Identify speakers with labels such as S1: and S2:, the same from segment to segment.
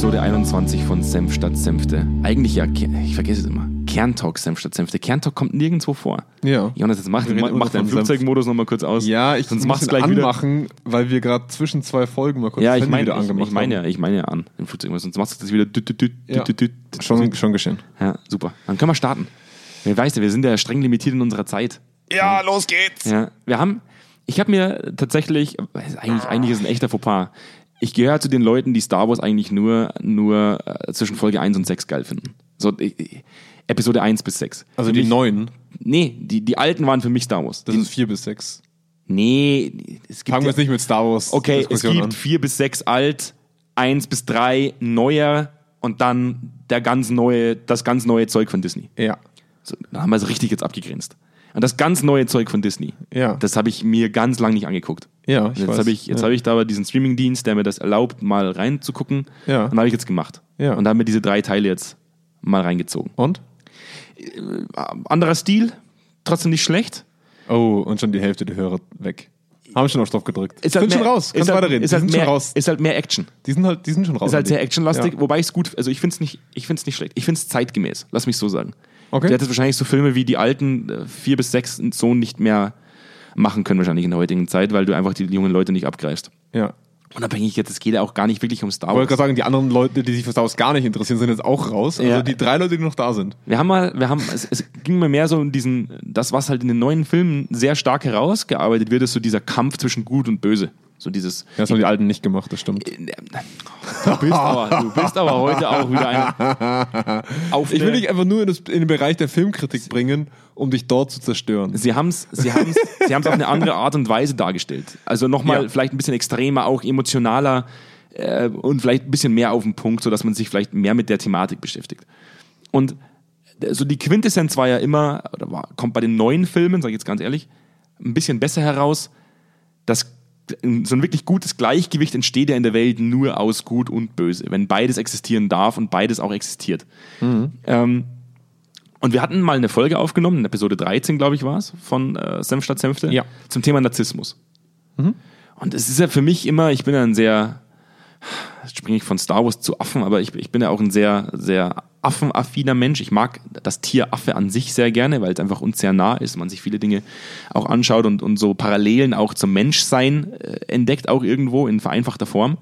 S1: Episode 21 von Senf statt Senfte. Eigentlich ja, ich vergesse es immer. Kerntalk Senf statt Senfte. Kerntalk kommt nirgendwo vor.
S2: Ja.
S1: Jonas, jetzt mach, mach, mach
S2: noch
S1: deinen. Flugzeugmodus nochmal kurz aus.
S2: Ja, ich
S1: Sonst mach's
S2: ihn
S1: gleich wieder.
S2: anmachen, weil wir gerade zwischen zwei Folgen mal kurz
S1: Ja, ich meine,
S2: wieder
S1: ich,
S2: angemacht
S1: ich meine
S2: haben.
S1: ja, ich meine ja an, den Flugzeugmodus. Sonst machst du das wieder.
S2: Ja. Schon, schon geschehen.
S1: Ja, super. Dann können wir starten. Wer weiß ja, wir sind ja streng limitiert in unserer Zeit.
S2: Ja, los geht's!
S1: Ja, wir haben, ich habe mir tatsächlich, eigentlich, eigentlich ist ein echter Fauxpas. Ich gehöre zu den Leuten, die Star Wars eigentlich nur, nur äh, zwischen Folge 1 und 6 geil finden. So, äh, Episode 1 bis 6.
S2: Also
S1: Für
S2: die
S1: mich-
S2: neuen,
S1: Nee, die, die alten waren für mich Star Wars.
S2: das
S1: Die,
S2: ist vier bis sechs.
S1: nee, es gibt
S2: Fangen wir jetzt nicht mit Star Wars
S1: Okay, es gibt
S2: an.
S1: 4 bis 6 alt, 1 bis 3 neuer und dann der ganz neue, das ganz neue Zeug von Disney.
S2: Ja.
S1: So, da haben wir es richtig jetzt abgegrenzt. Und das ganz neue Zeug von Disney,
S2: Ja.
S1: das habe ich mir ganz lang nicht angeguckt.
S2: Ja, ich
S1: jetzt
S2: weiß.
S1: habe ich, jetzt
S2: Ja.
S1: habe ich da aber diesen Streamingdienst, der mir das erlaubt, mal reinzugucken.
S2: Ja.
S1: Und habe ich jetzt gemacht.
S2: Ja.
S1: Und da haben wir diese drei Teile jetzt mal reingezogen.
S2: Und?
S1: Anderer Stil, trotzdem nicht schlecht.
S2: Oh, und schon die Hälfte der Hörer weg. Haben schon auf Stopp gedrückt.
S1: Ist
S2: sind
S1: halt
S2: schon
S1: mehr-
S2: raus.
S1: Ist
S2: Kannst
S1: halt,
S2: weiterreden.
S1: Ist
S2: die
S1: halt,
S2: sind
S1: mehr,
S2: schon raus.
S1: ist halt mehr Action.
S2: Die sind halt, die sind schon raus.
S1: Ist halt sehr actionlastig,
S2: Ja.
S1: wobei ich es gut, also ich finde es nicht, ich nicht schlecht. Ich finde es zeitgemäß. Lass mich so sagen.
S2: Okay.
S1: Du hättest wahrscheinlich so Filme wie die alten äh, vier bis sechs so nicht mehr machen können wahrscheinlich in der heutigen Zeit, weil du einfach die jungen Leute nicht abgreifst.
S2: Ja.
S1: Unabhängig jetzt, es geht ja auch gar nicht wirklich um Star
S2: Ich wollte
S1: Wars.
S2: gerade sagen, die anderen Leute, die sich für Star Wars gar nicht interessieren, sind jetzt auch raus. Also
S1: Ja.
S2: die drei Leute, die noch da sind.
S1: Wir haben mal, wir haben, es, es ging mir mehr so um diesen, das, was halt in den neuen Filmen sehr stark herausgearbeitet wird, ist so dieser Kampf zwischen Gut und Böse. So dieses.
S2: Ja, das haben die Alten nicht gemacht, das stimmt.
S1: Du bist aber, du bist aber heute auch wieder ein.
S2: Ich will dich einfach nur in, das, in den Bereich der Filmkritik bringen, um dich dort zu zerstören.
S1: Sie haben es sie haben's, sie haben's auf eine andere Art und Weise dargestellt. Also nochmal
S2: Ja.
S1: vielleicht ein bisschen extremer, auch emotionaler äh, und vielleicht ein bisschen mehr auf den Punkt, sodass man sich vielleicht mehr mit der Thematik beschäftigt. Und so die Quintessenz war ja immer, oder war, kommt bei den neuen Filmen, sage ich jetzt ganz ehrlich, ein bisschen besser heraus, dass so ein wirklich gutes Gleichgewicht entsteht ja in der Welt nur aus Gut und Böse, wenn beides existieren darf und beides auch existiert. Ähm, und wir hatten mal eine Folge aufgenommen, in Episode 13, glaube ich, war es, von äh, Senf statt Senfte,
S2: Ja.
S1: zum Thema Narzissmus. Und es ist ja für mich immer, ich bin ja ein sehr, jetzt springe ich von Star Wars zu Affen, aber ich, ich bin ja auch ein sehr, sehr affenaffiner Mensch. Ich mag das Tier Affe an sich sehr gerne, weil es einfach uns sehr nah ist, man sich viele Dinge auch anschaut und, und so Parallelen auch zum Menschsein äh, entdeckt, auch irgendwo in vereinfachter Form.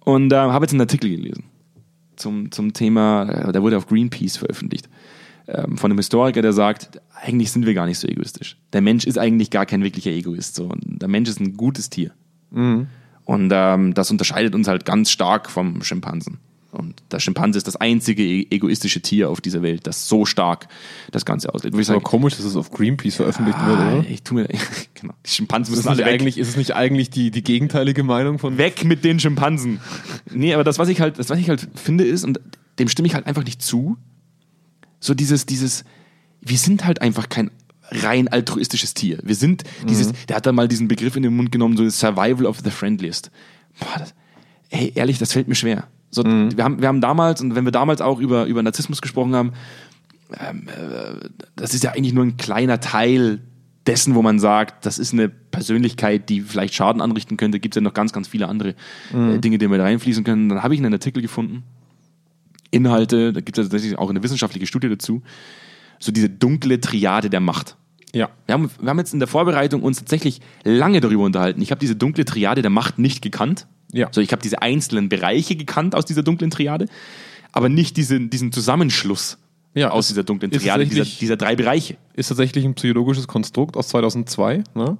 S1: Und äh, habe jetzt einen Artikel gelesen zum, zum Thema, äh, der wurde auf Greenpeace veröffentlicht, ähm, von einem Historiker, der sagt, eigentlich sind wir gar nicht so egoistisch. Der Mensch ist eigentlich gar kein wirklicher Egoist. So. Der Mensch ist ein gutes Tier. Und ähm, das unterscheidet uns halt ganz stark vom Schimpansen. Und der Schimpanse ist das einzige e- egoistische Tier auf dieser Welt, das so stark das Ganze auslebt. Ich
S2: Ist aber komisch, dass es auf Greenpeace veröffentlicht wird,
S1: ah,
S2: oder?
S1: ich tu mir, genau, die Schimpansen müssen alle weg.
S2: eigentlich, ist es nicht eigentlich die, die gegenteilige Meinung von.
S1: Weg mit den Schimpansen. Nee, aber das, was ich halt, das, was ich halt finde, ist, und dem stimme ich halt einfach nicht zu, so dieses, dieses, wir sind halt einfach kein rein altruistisches Tier. Wir sind dieses, der hat da mal diesen Begriff in den Mund genommen, so das Survival of the Friendliest. Boah, das, ey, ehrlich, das fällt mir schwer. So, wir, haben, wir haben damals, und wenn wir damals auch über, über Narzissmus gesprochen haben, ähm, äh, das ist ja eigentlich nur ein kleiner Teil dessen, wo man sagt, das ist eine Persönlichkeit, die vielleicht Schaden anrichten könnte. Gibt es ja noch ganz, ganz viele andere äh, Dinge, die mit reinfließen können. Dann habe ich einen Artikel gefunden, Inhalte, da gibt es tatsächlich auch eine wissenschaftliche Studie dazu, so diese dunkle Triade der Macht.
S2: Ja.
S1: Wir haben, wir haben jetzt in der Vorbereitung uns tatsächlich lange darüber unterhalten. Ich habe diese dunkle Triade der Macht nicht gekannt.
S2: Ja.
S1: So, ich habe diese einzelnen Bereiche gekannt aus dieser dunklen Triade, aber nicht diesen, diesen Zusammenschluss
S2: Ja,
S1: aus
S2: es
S1: dieser dunklen Triade, dieser, dieser drei Bereiche.
S2: Ist tatsächlich ein psychologisches Konstrukt aus 2002. Ne?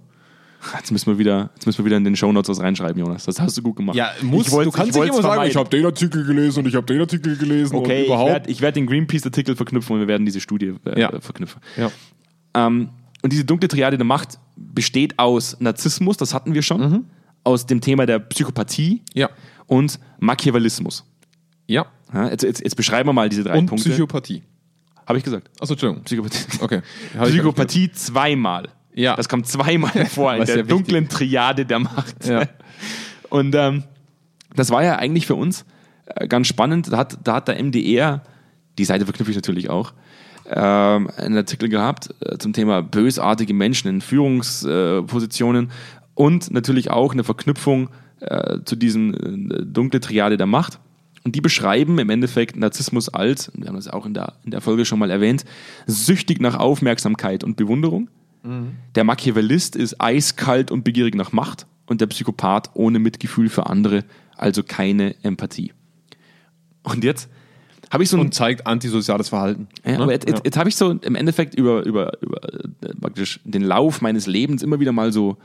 S1: Jetzt müssen wir wieder, jetzt müssen wir wieder in den Shownotes was reinschreiben, Jonas. Das hast du gut gemacht.
S2: muss,
S1: wollt's-
S2: du kannst nicht
S1: wollt's
S2: immer sagen, ich habe den Artikel gelesen und ich habe den Artikel gelesen
S1: Okay,
S2: und
S1: ich werde ich werd den Greenpeace-Artikel verknüpfen und wir werden diese Studie äh,
S2: Ja.
S1: verknüpfen.
S2: ja.
S1: Ähm, und diese dunkle Triade der Macht besteht aus Narzissmus, das hatten wir schon, aus dem Thema der Psychopathie
S2: Ja.
S1: und Machiavellismus.
S2: Ja.
S1: Ja, jetzt, jetzt, jetzt beschreiben wir mal diese drei
S2: Und
S1: Punkte.
S2: Psychopathie.
S1: Habe ich gesagt.
S2: Achso, Entschuldigung.
S1: Psychopathie.
S2: Okay.
S1: Psychopathie zweimal.
S2: Ja.
S1: Das kommt zweimal vor in der
S2: wichtig
S1: dunklen Triade der Macht.
S2: Ja.
S1: Und ähm, das war ja eigentlich für uns äh, ganz spannend. Da hat, da hat der MDR, die Seite verknüpfe ich natürlich auch, ähm, einen Artikel gehabt äh, zum Thema bösartige Menschen in Führungspositionen und natürlich auch eine Verknüpfung äh, zu diesem äh, dunkle Triade der Macht. Und die beschreiben im Endeffekt Narzissmus als, wir haben das auch in der, in der Folge schon mal erwähnt, süchtig nach Aufmerksamkeit und Bewunderung. Der Machiavellist ist eiskalt und begierig nach Macht und der Psychopath ohne Mitgefühl für andere, also keine Empathie. Und jetzt habe ich so ein
S2: Und zeigt antisoziales Verhalten.
S1: ja,
S2: ne?
S1: aber jetzt, jetzt, jetzt habe ich so im Endeffekt über, über, über äh, praktisch den Lauf meines Lebens immer wieder mal so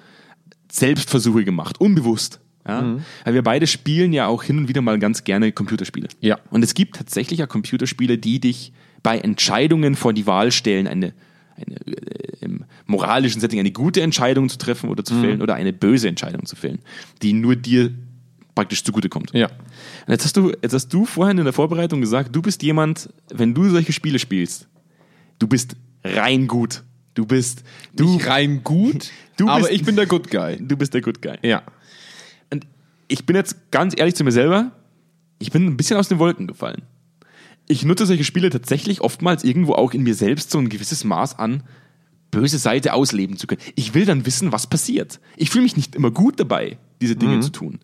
S1: Selbstversuche gemacht, unbewusst. Ja?
S2: Mhm.
S1: Weil wir beide spielen ja auch hin und wieder mal ganz gerne Computerspiele.
S2: Ja.
S1: Und es gibt tatsächlich ja Computerspiele, die dich bei Entscheidungen vor die Wahl stellen, eine, eine äh, im moralischen Setting eine gute Entscheidung zu treffen oder zu
S2: Mhm.
S1: fällen oder eine böse Entscheidung zu fällen, die nur dir praktisch zugutekommt.
S2: Ja.
S1: Und jetzt hast du, jetzt hast du vorhin in der Vorbereitung gesagt, du bist jemand, wenn du solche Spiele spielst, du bist rein gut. Du bist, du,
S2: Nicht rein gut,
S1: Du
S2: aber
S1: bist-
S2: ich bin der Good Guy.
S1: du bist der Good Guy.
S2: Ja.
S1: Und ich bin jetzt ganz ehrlich zu mir selber, ich bin ein bisschen aus den Wolken gefallen. Ich nutze solche Spiele tatsächlich oftmals irgendwo auch in mir selbst so ein gewisses Maß an böse Seite ausleben zu können. Ich will dann wissen, was passiert. Ich fühle mich nicht immer gut dabei, diese Dinge zu tun.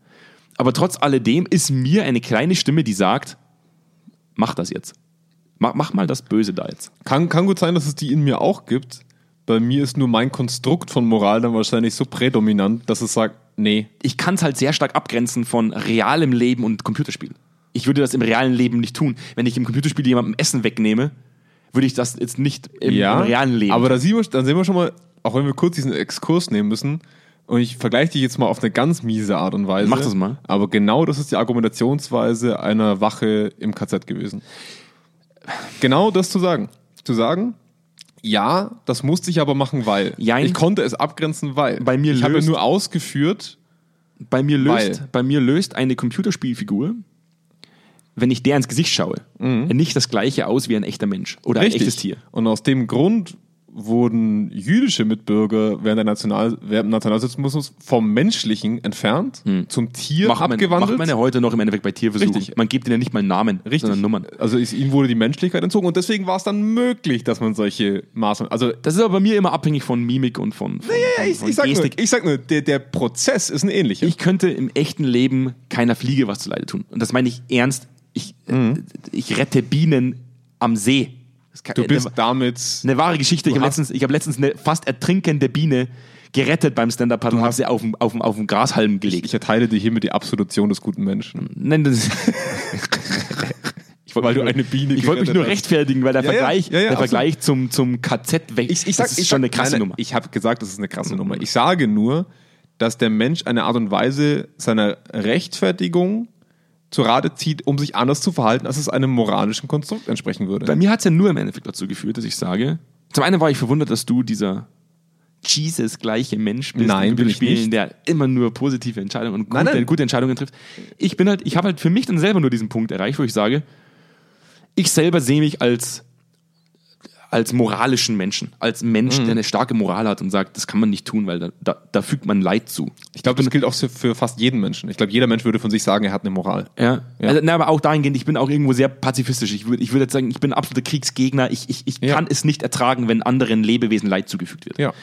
S1: Aber trotz alledem ist mir eine kleine Stimme, die sagt, mach das jetzt. Mach, mach mal das Böse da jetzt.
S2: Kann, kann gut sein, dass es die in mir auch gibt. Bei mir ist nur mein Konstrukt von Moral dann wahrscheinlich so prädominant, dass es sagt, nee.
S1: ich kann es halt sehr stark abgrenzen von realem Leben und Computerspiel. Ich würde das im realen Leben nicht tun. Wenn ich im Computerspiel jemandem Essen wegnehme, würde ich das jetzt nicht im, im realen Leben.
S2: Aber da sehen wir, dann sehen wir schon mal, auch wenn wir kurz diesen Exkurs nehmen müssen, und ich vergleiche dich jetzt mal auf eine ganz miese Art und Weise.
S1: Mach das mal.
S2: Aber genau das ist die Argumentationsweise einer Wache im KZ gewesen. Genau das zu sagen. Zu sagen, ja, das musste ich aber machen, weil.
S1: Jein.
S2: Ich konnte es abgrenzen, weil.
S1: Bei mir
S2: ich habe nur ausgeführt,
S1: bei, mir löst,
S2: Weil-
S1: bei mir löst eine Computerspielfigur, wenn ich der ins Gesicht schaue, nicht das gleiche aus wie ein echter Mensch oder
S2: Mhm. Richtig.
S1: ein echtes Tier.
S2: Und aus dem Grund wurden jüdische Mitbürger während, der National während des Nationalsozialismus vom Menschlichen entfernt, zum Tier
S1: Macht man,
S2: abgewandelt.
S1: macht man ja heute noch im Endeffekt bei Tierversuchen.
S2: Richtig.
S1: Man gibt ihnen ja nicht mal Namen,
S2: Richtig.
S1: sondern Nummern.
S2: Also ist, ihnen wurde die Menschlichkeit entzogen und deswegen war es dann möglich, dass man solche Maßnahmen. Also
S1: Das ist aber bei mir immer abhängig von Mimik und von, von,
S2: ja,
S1: von,
S2: ich,
S1: von
S2: ich sag nur,
S1: Gestik.
S2: ich sag nur der, der Prozess ist ein ähnlicher.
S1: Ich könnte im echten Leben keiner Fliege was zuleide tun. Und das meine ich ernst. Ich, äh, ich rette Bienen am See. Kann,
S2: Mhm. du bist
S1: eine,
S2: damit.
S1: eine wahre Geschichte. Ich habe letztens, ich hab letztens eine fast ertrinkende Biene gerettet beim Stand-Up-Paddle und habe
S2: hast-
S1: sie auf den, auf, den, auf den Grashalm gelegt.
S2: Ich erteile dir hiermit die Absolution des guten Menschen.
S1: Nein, das ich wollte
S2: Weil
S1: mich
S2: du
S1: nur-
S2: eine Biene
S1: Ich wollte mich nur rechtfertigen, weil der
S2: Ja,
S1: Vergleich,
S2: ja, ja,
S1: der. Vergleich zum, zum KZ weg.
S2: Ich, ich sag,
S1: das ist
S2: ich
S1: schon
S2: sag,
S1: eine krasse Nummer.
S2: Ich habe gesagt, das ist eine krasse Nummer. Ich sage nur, dass der Mensch eine Art und Weise seiner Rechtfertigung zu Rate zieht, um sich anders zu verhalten, als es einem moralischen Konstrukt entsprechen würde.
S1: Bei mir hat es ja nur im Endeffekt dazu geführt, dass ich sage, zum einen war ich verwundert, dass du dieser Jesus-gleiche Mensch bist,
S2: Nein,
S1: in
S2: bin ich
S1: Spielen,
S2: nicht.
S1: der immer nur positive Entscheidungen und gute,
S2: Nein, nein.
S1: gute Entscheidungen trifft. Ich bin halt, ich habe halt für mich dann selber nur diesen Punkt erreicht, wo ich sage, ich selber sehe mich als als moralischen Menschen, als Mensch,
S2: Mhm.
S1: der eine starke Moral hat und sagt, das kann man nicht tun, weil da, da, da fügt man Leid zu.
S2: ich glaube, das gilt auch für- fast jeden Menschen. Ich glaube, jeder Mensch würde von sich sagen, er hat eine Moral.
S1: Ja.
S2: Ja.
S1: Also, na, aber auch dahingehend, ich bin auch irgendwo sehr pazifistisch. Ich würde ich würd jetzt sagen, ich bin ein absoluter Kriegsgegner. Ich, ich, ich
S2: Ja.
S1: kann es nicht ertragen, wenn anderen Lebewesen Leid zugefügt wird.
S2: Ja.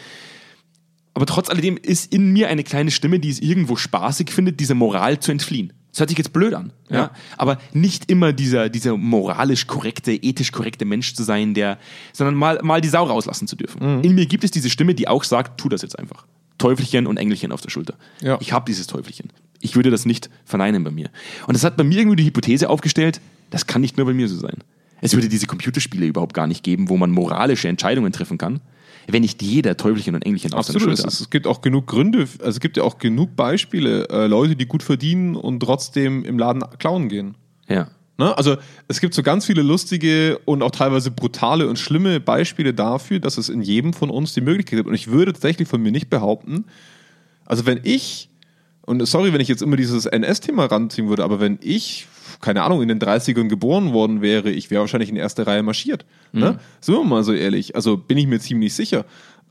S1: Aber trotz alledem ist in mir eine kleine Stimme, die es irgendwo spaßig findet, dieser Moral zu entfliehen. Das hört sich jetzt blöd an. Ja.
S2: Ja.
S1: Aber nicht immer dieser, dieser moralisch korrekte, ethisch korrekte Mensch zu sein, der, sondern mal, mal die Sau rauslassen zu dürfen.
S2: Mhm.
S1: In mir gibt es diese Stimme, die auch sagt, tu das jetzt einfach. Teufelchen und Engelchen auf der Schulter.
S2: Ja.
S1: Ich habe dieses Teufelchen. Ich würde das nicht verneinen bei mir. Und das hat bei mir irgendwie die Hypothese aufgestellt, das kann nicht nur bei mir so sein. Es würde diese Computerspiele überhaupt gar nicht geben, wo man moralische Entscheidungen treffen kann, wenn nicht jeder Teufelchen und Engelchen auf seiner
S2: Absolut. Es,
S1: Schulter
S2: es gibt auch genug Gründe, also es gibt ja auch genug Beispiele, äh, Leute, die gut verdienen und trotzdem im Laden klauen gehen.
S1: Ja.
S2: Ne? Also es gibt so ganz viele lustige und auch teilweise brutale und schlimme Beispiele dafür, dass es in jedem von uns die Möglichkeit gibt. Und ich würde tatsächlich von mir nicht behaupten, also wenn ich, und sorry, wenn ich jetzt immer dieses NS-Thema ranziehen würde, aber wenn ich, keine Ahnung, in den 30ern geboren worden wäre, ich wäre wahrscheinlich in erste Reihe marschiert. Ne? Sind wir mal so ehrlich. Also bin ich mir ziemlich sicher.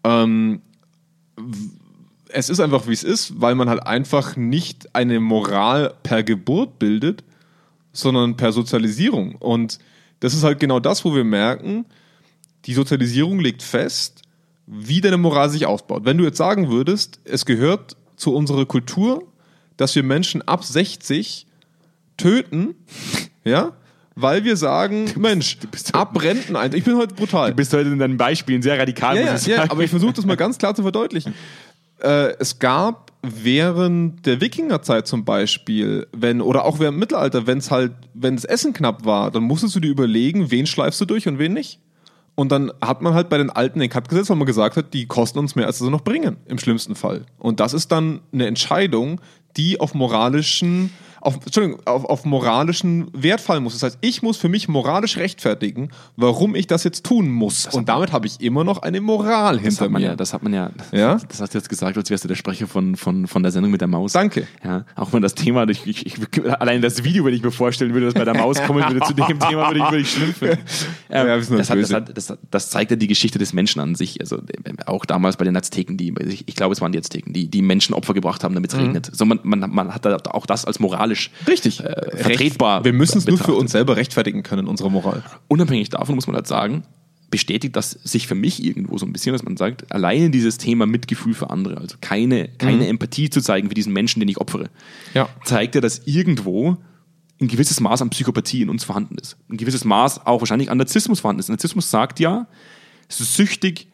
S2: Ähm, es ist einfach, wie es ist, weil man halt einfach nicht eine Moral per Geburt bildet, sondern per Sozialisierung. Und das ist halt genau das, wo wir merken, die Sozialisierung legt fest, wie deine Moral sich ausbaut. Wenn du jetzt sagen würdest, es gehört zu unserer Kultur, dass wir Menschen ab 60 töten, Ja? Weil wir sagen, Mensch,
S1: bist-
S2: ab Renteneintritt. Ich bin heute brutal.
S1: Du bist heute in deinen Beispielen sehr radikal,
S2: ja,
S1: muss
S2: ja,
S1: ich
S2: ja,
S1: sagen.
S2: aber ich versuche das mal ganz klar zu verdeutlichen. Äh, es gab während der Wikingerzeit zum Beispiel, wenn, oder auch während dem Mittelalter, wenn es halt, wenn das Essen knapp war, dann musstest du dir überlegen, wen schleifst du durch und wen nicht. Und dann hat man halt bei den Alten den Cut gesetzt, weil man gesagt hat, die kosten uns mehr, als sie noch bringen, im schlimmsten Fall. Und das ist dann eine Entscheidung, die auf moralischen, auf, Entschuldigung, auf, auf moralischen Wert fallen muss. Das heißt, ich muss für mich moralisch rechtfertigen, warum ich das jetzt tun muss. Und damit habe ich immer noch eine Moral
S1: das
S2: hinter mir.
S1: ja, das hat man ja,
S2: Ja?
S1: das hast du jetzt gesagt, als wärst du der Sprecher von, von, von der Sendung mit der Maus.
S2: Danke.
S1: Ja, auch wenn das Thema, ich, ich, ich, allein das Video, wenn ich mir vorstellen würde, dass bei der Maus kommen würde zu dem Thema, würde ich, würde ich schlimm finden. Ähm,
S2: Ja,
S1: das, hat, das, hat, das, das zeigt ja die Geschichte des Menschen an sich. Also äh, auch damals bei den Azteken, die, ich, ich glaube, es waren die Azteken, die, die Menschen Opfer gebracht haben, damit es regnet. So, man, man, man hat da auch das als moralisch
S2: Richtig.
S1: äh, vertretbar.
S2: Wir müssen es nur für uns selber rechtfertigen können, unsere Moral.
S1: unabhängig davon muss man halt sagen, bestätigt das sich für mich irgendwo so ein bisschen, dass man sagt, alleine dieses Thema Mitgefühl für andere, also keine, keine Empathie zu zeigen für diesen Menschen, den ich opfere,
S2: Ja.
S1: zeigt ja, dass irgendwo ein gewisses Maß an Psychopathie in uns vorhanden ist. Ein gewisses Maß auch wahrscheinlich an Narzissmus vorhanden ist. Narzissmus sagt ja, süchtig,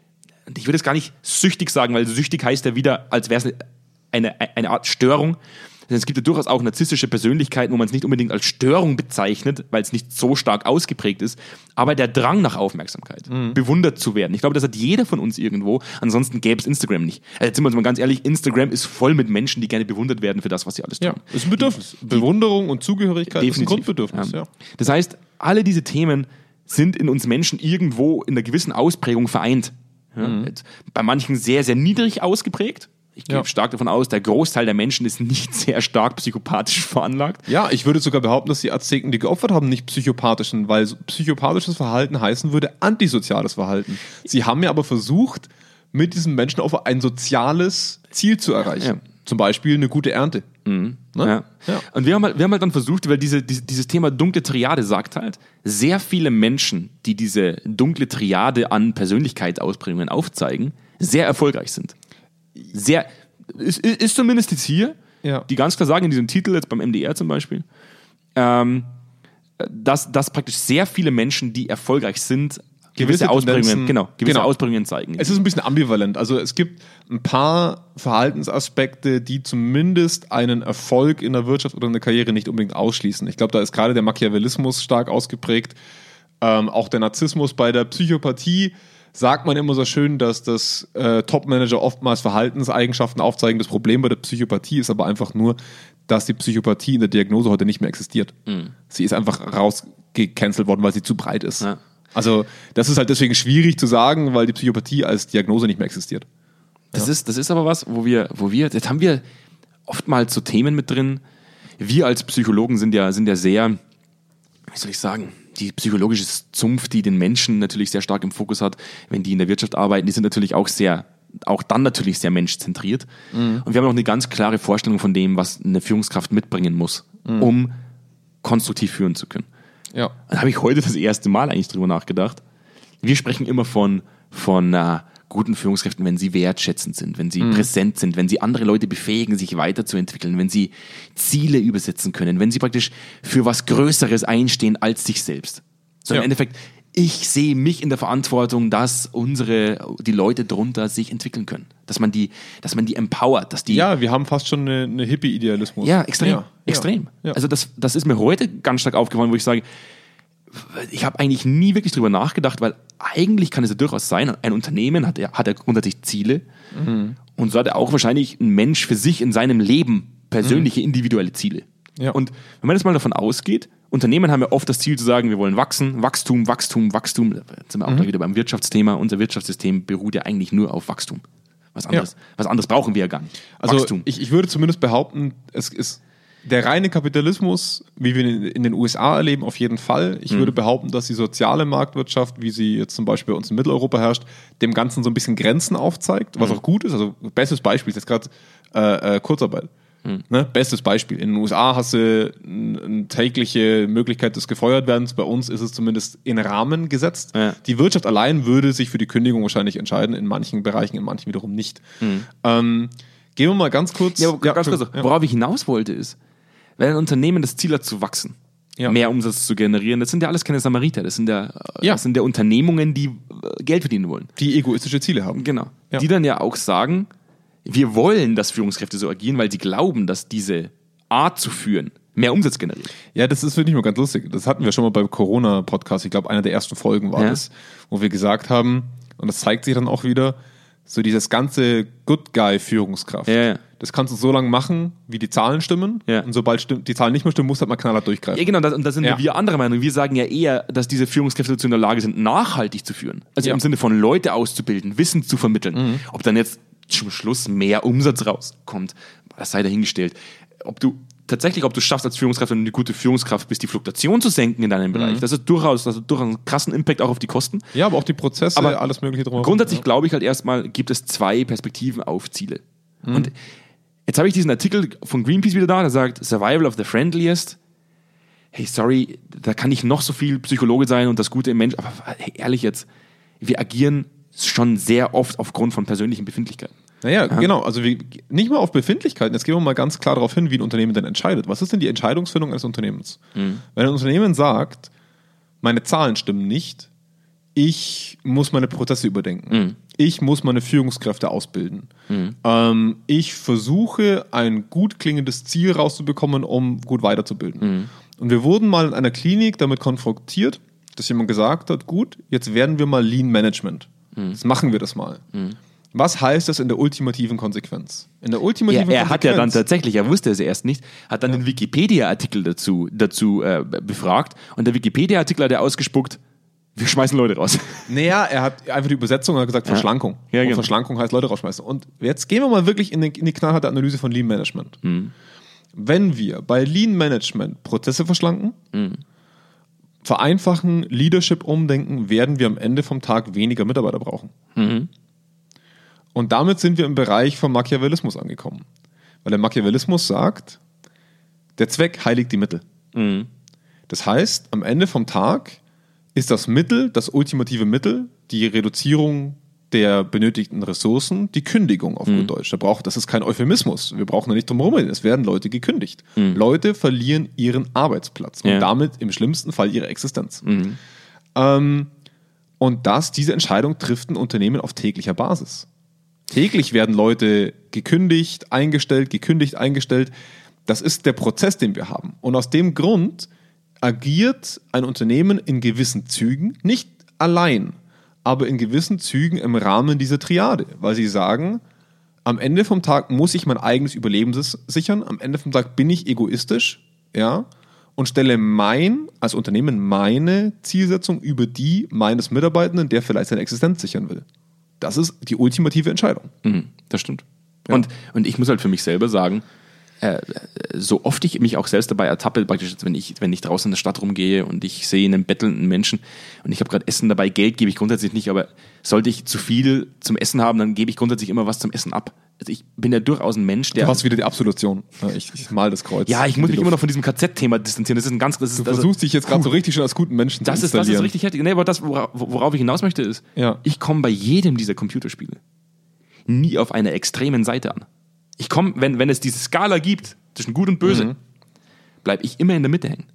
S1: ich würde jetzt gar nicht süchtig sagen, weil süchtig heißt ja wieder, als wäre es eine, eine Art Störung. Es gibt ja durchaus auch narzisstische Persönlichkeiten, wo man es nicht unbedingt als Störung bezeichnet, weil es nicht so stark ausgeprägt ist. Aber der Drang nach Aufmerksamkeit, bewundert zu werden, ich glaube, das hat jeder von uns irgendwo. Ansonsten gäbe es Instagram nicht. Also jetzt sind wir uns mal ganz ehrlich, Instagram ist voll mit Menschen, die gerne bewundert werden für das, was sie alles tun.
S2: Ja, ist ein Bedürfnis. Bewunderung und Zugehörigkeit ist ein. Grundbedürfnis. Ja.
S1: Das heißt, alle diese Themen sind in uns Menschen irgendwo in einer gewissen Ausprägung vereint. Ja, jetzt Bei manchen sehr, sehr niedrig ausgeprägt. Ich gehe
S2: Ja.
S1: stark davon aus, der Großteil der Menschen ist nicht sehr stark psychopathisch veranlagt.
S2: Ja, ich würde sogar behaupten, dass die Azteken, die geopfert haben, nicht psychopathisch sind, weil psychopathisches Verhalten heißen würde antisoziales Verhalten. Sie haben ja aber versucht, mit diesem Menschenopfer ein soziales Ziel zu erreichen.
S1: Ja.
S2: Zum Beispiel eine gute Ernte. Ne?
S1: Ja.
S2: Ja.
S1: Und wir haben, halt, wir haben halt dann versucht, weil diese, diese, dieses Thema dunkle Triade sagt halt, sehr viele Menschen, die diese dunkle Triade an Persönlichkeitsausprägungen aufzeigen, sehr erfolgreich sind. Sehr, ist, ist zumindest jetzt hier,
S2: Ja.
S1: die ganz klar sagen in diesem Titel, jetzt beim MDR zum Beispiel, ähm, dass, dass praktisch sehr viele Menschen, die erfolgreich sind, gewisse,
S2: Gewisse
S1: Ausprägungen, genau, gewisse
S2: genau.
S1: Ausprägungen zeigen.
S2: Es ist ein bisschen ambivalent. Also es gibt ein paar Verhaltensaspekte, die zumindest einen Erfolg in der Wirtschaft oder in der Karriere nicht unbedingt ausschließen. Ich glaube, da ist gerade der Machiavellismus stark ausgeprägt. Ähm, auch der Narzissmus bei der Psychopathie sagt man immer so schön, dass das äh, Topmanager oftmals Verhaltenseigenschaften aufzeigen. Das Problem bei der Psychopathie ist aber einfach nur, dass die Psychopathie in der Diagnose heute nicht mehr existiert. Sie ist einfach rausgecancelt worden, weil sie zu breit ist.
S1: Ja.
S2: Also das ist halt deswegen schwierig zu sagen, weil die Psychopathie als Diagnose nicht mehr existiert.
S1: Das, ist, das ist aber was, wo wir, wo wir, jetzt haben wir oftmals so Themen mit drin. Wir als Psychologen sind ja, sind ja sehr, wie soll ich sagen, die psychologische Zunft, die den Menschen natürlich sehr stark im Fokus hat, wenn die in der Wirtschaft arbeiten, die sind natürlich auch sehr, auch dann natürlich sehr menschzentriert. Und wir haben auch eine ganz klare Vorstellung von dem, was eine Führungskraft mitbringen muss, um konstruktiv führen zu können.
S2: Ja.
S1: Da habe ich heute das erste Mal eigentlich drüber nachgedacht. Wir sprechen immer von, von äh, guten Führungskräften, wenn sie wertschätzend sind, wenn sie präsent sind, wenn sie andere Leute befähigen, sich weiterzuentwickeln, wenn sie Ziele übersetzen können, wenn sie praktisch für was Größeres einstehen als sich selbst. So
S2: Ja.
S1: im Endeffekt, ich sehe mich in der Verantwortung, dass unsere, die Leute drunter sich entwickeln können. Dass man die, dass man die empowert, dass die
S2: Ja, wir haben fast schon eine, eine Hippie-Idealismus.
S1: ja, extrem.
S2: Ja,
S1: extrem.
S2: Ja.
S1: Also das, das ist mir heute ganz stark aufgefallen, wo ich sage, ich habe eigentlich nie wirklich drüber nachgedacht, weil eigentlich kann es ja durchaus sein, ein Unternehmen hat ja, hat ja grundsätzlich Ziele
S2: Mhm.
S1: und so hat er auch wahrscheinlich ein Mensch für sich in seinem Leben persönliche, individuelle Ziele.
S2: Mhm. Ja.
S1: Und wenn man jetzt mal davon ausgeht, Unternehmen haben ja oft das Ziel zu sagen, wir wollen wachsen, Wachstum, Wachstum, Wachstum. Jetzt sind wir auch
S2: Mhm.
S1: wieder beim Wirtschaftsthema. Unser Wirtschaftssystem beruht ja eigentlich nur auf Wachstum. Was anderes, was anderes brauchen wir ja gar nicht.
S2: Also
S1: Wachstum.
S2: ich, ich würde zumindest behaupten, es ist der reine Kapitalismus, wie wir ihn in den USA erleben, auf jeden Fall.
S1: Mhm.
S2: Ich würde behaupten, dass die soziale Marktwirtschaft, wie sie jetzt zum Beispiel bei uns in Mitteleuropa herrscht, dem Ganzen so ein bisschen Grenzen aufzeigt,
S1: Mhm.
S2: was auch gut ist. Also bestes Beispiel ist jetzt gerade äh, äh, Kurzarbeit.
S1: Mhm.
S2: Ne? Bestes Beispiel. In den USA hast du eine tägliche Möglichkeit des Gefeuertwerdens. Bei uns ist es zumindest in Rahmen gesetzt.
S1: Ja.
S2: Die Wirtschaft allein würde sich für die Kündigung wahrscheinlich entscheiden, in manchen Bereichen, in manchen wiederum nicht. Ähm, gehen wir mal ganz kurz.
S1: Mhm. Ja, ganz kurz,
S2: ja.
S1: worauf ich hinaus wollte, ist, wenn ein Unternehmen das Ziel hat zu wachsen,
S2: Ja.
S1: mehr Umsatz zu generieren. Das sind ja alles keine Samariter, das sind ja, äh,
S2: Ja.
S1: Das sind ja Unternehmungen, die äh, Geld verdienen wollen.
S2: Die egoistische Ziele haben.
S1: Genau.
S2: Ja.
S1: Die dann ja auch sagen, wir wollen, dass Führungskräfte so agieren, weil sie glauben, dass diese Art zu führen mehr Umsatz generiert.
S2: Ja, das ist wirklich mal ganz lustig. Das hatten wir schon mal beim Corona-Podcast. Ich glaube, einer der ersten Folgen war
S1: Ja.
S2: das, wo wir gesagt haben, und das zeigt sich dann auch wieder, so dieses ganze Good Guy-Führungskraft.
S1: Ja, ja.
S2: Das kannst du so lange machen, wie die Zahlen stimmen.
S1: Ja.
S2: Und sobald die Zahlen nicht mehr stimmen, musst du halt mal knallhart durchgreifen.
S1: Ja, genau, das, und da sind
S2: Ja.
S1: wir anderer Meinung. Wir sagen ja eher, dass diese Führungskräfte dazu in der Lage sind, nachhaltig zu führen. Also
S2: Ja. Mhm.
S1: im Sinne von Leute auszubilden, Wissen zu vermitteln. Ob dann jetzt zum Schluss mehr Umsatz rauskommt, das sei dahingestellt. Ob du tatsächlich, ob du schaffst als Führungskraft, wenn du eine gute Führungskraft bist, die Fluktuation zu senken in deinem
S2: Mhm.
S1: Bereich, das ist durchaus, das hat durchaus einen krassen Impact auch auf die Kosten.
S2: Ja, aber auch die Prozesse,
S1: Aber
S2: alles mögliche drumherum.
S1: Grundsätzlich glaube ich halt erstmal, gibt es zwei Perspektiven auf Ziele. Und jetzt habe ich diesen Artikel von Greenpeace wieder da, der sagt, Survival of the Friendliest. Hey, sorry, da kann ich noch so viel Psychologe sein und das Gute im Mensch, aber hey, ehrlich jetzt, wir agieren schon sehr oft aufgrund von persönlichen Befindlichkeiten.
S2: Naja, genau. Also wir, nicht mal auf Befindlichkeiten. Jetzt gehen wir mal ganz klar darauf hin, wie ein Unternehmen denn entscheidet. Was ist denn die Entscheidungsfindung eines Unternehmens? Wenn ein Unternehmen sagt, meine Zahlen stimmen nicht, ich muss meine Prozesse überdenken, ich muss meine Führungskräfte ausbilden, ähm, ich versuche ein gut klingendes Ziel rauszubekommen, um gut weiterzubilden. Und wir wurden mal in einer Klinik damit konfrontiert, dass jemand gesagt hat, gut, jetzt werden wir mal Lean Management. Jetzt machen wir das mal. Was heißt das in der ultimativen Konsequenz? In der
S1: Er,
S2: ultimativen
S1: er hat ja dann
S2: Konsequenz-
S1: tatsächlich, er wusste es erst nicht, hat dann den Wikipedia-Artikel dazu, dazu äh, befragt und der Wikipedia-Artikel hat er ausgespuckt, wir schmeißen Leute raus.
S2: Naja, er hat einfach die Übersetzung hat gesagt Verschlankung.
S1: Ja, genau.
S2: Verschlankung heißt Leute rausschmeißen. Und jetzt gehen wir mal wirklich in, den, in die knallharte Analyse von Lean Management.
S1: Mhm.
S2: Wenn wir bei Lean Management Prozesse verschlanken,
S1: Mhm.
S2: vereinfachen, Leadership umdenken, werden wir am Ende vom Tag weniger Mitarbeiter brauchen.
S1: Mhm.
S2: Und damit sind wir im Bereich vom Machiavellismus angekommen. Weil der Machiavellismus sagt, der Zweck heiligt die Mittel.
S1: Mhm.
S2: Das heißt, am Ende vom Tag ist das Mittel, das ultimative Mittel, die Reduzierung der benötigten Ressourcen, die Kündigung auf gut Deutsch. Da braucht, das ist kein Euphemismus. Wir brauchen da nicht drum herum reden. Es werden Leute gekündigt. Leute verlieren ihren Arbeitsplatz und
S1: Ja.
S2: damit im schlimmsten Fall ihre Existenz. Ähm, und das, diese Entscheidung trifft ein Unternehmen auf täglicher Basis. Täglich werden Leute gekündigt, eingestellt, gekündigt, eingestellt. Das ist der Prozess, den wir haben. Und aus dem Grund agiert ein Unternehmen in gewissen Zügen, nicht allein, aber in gewissen Zügen im Rahmen dieser Triade, weil sie sagen, am Ende vom Tag muss ich mein eigenes Überleben sichern, am Ende vom Tag bin ich egoistisch, ja, und stelle mein, als Unternehmen meine Zielsetzung über die meines Mitarbeitenden, der vielleicht seine Existenz sichern will. Das ist die ultimative Entscheidung.
S1: Mhm, das stimmt. Und, und ich muss halt für mich selber sagen, äh, so oft ich mich auch selbst dabei ertappe, praktisch, wenn ich, wenn ich draußen in der Stadt rumgehe und ich sehe einen bettelnden Menschen und ich habe gerade Essen dabei, Geld gebe ich grundsätzlich nicht, aber sollte ich zu viel zum Essen haben, dann gebe ich grundsätzlich immer was zum Essen ab. Also ich bin ja durchaus ein Mensch, der.
S2: Du hast wieder die Absolution. Ich, ich mal das Kreuz.
S1: ja, ich muss mich immer noch von diesem KZ-Thema distanzieren. Das ist ein ganz, das ist,
S2: Du versuchst dich jetzt gerade so richtig schon als guten Menschen
S1: Das
S2: zu
S1: ist, das ist richtig heftig. Nee, aber das, wora- worauf ich hinaus möchte, ist,
S2: Ja.
S1: ich komme bei jedem dieser Computerspiele nie auf einer extremen Seite an. Ich komme, wenn, wenn es diese Skala gibt zwischen gut und böse,
S2: Mhm.
S1: bleibe ich immer in der Mitte hängen.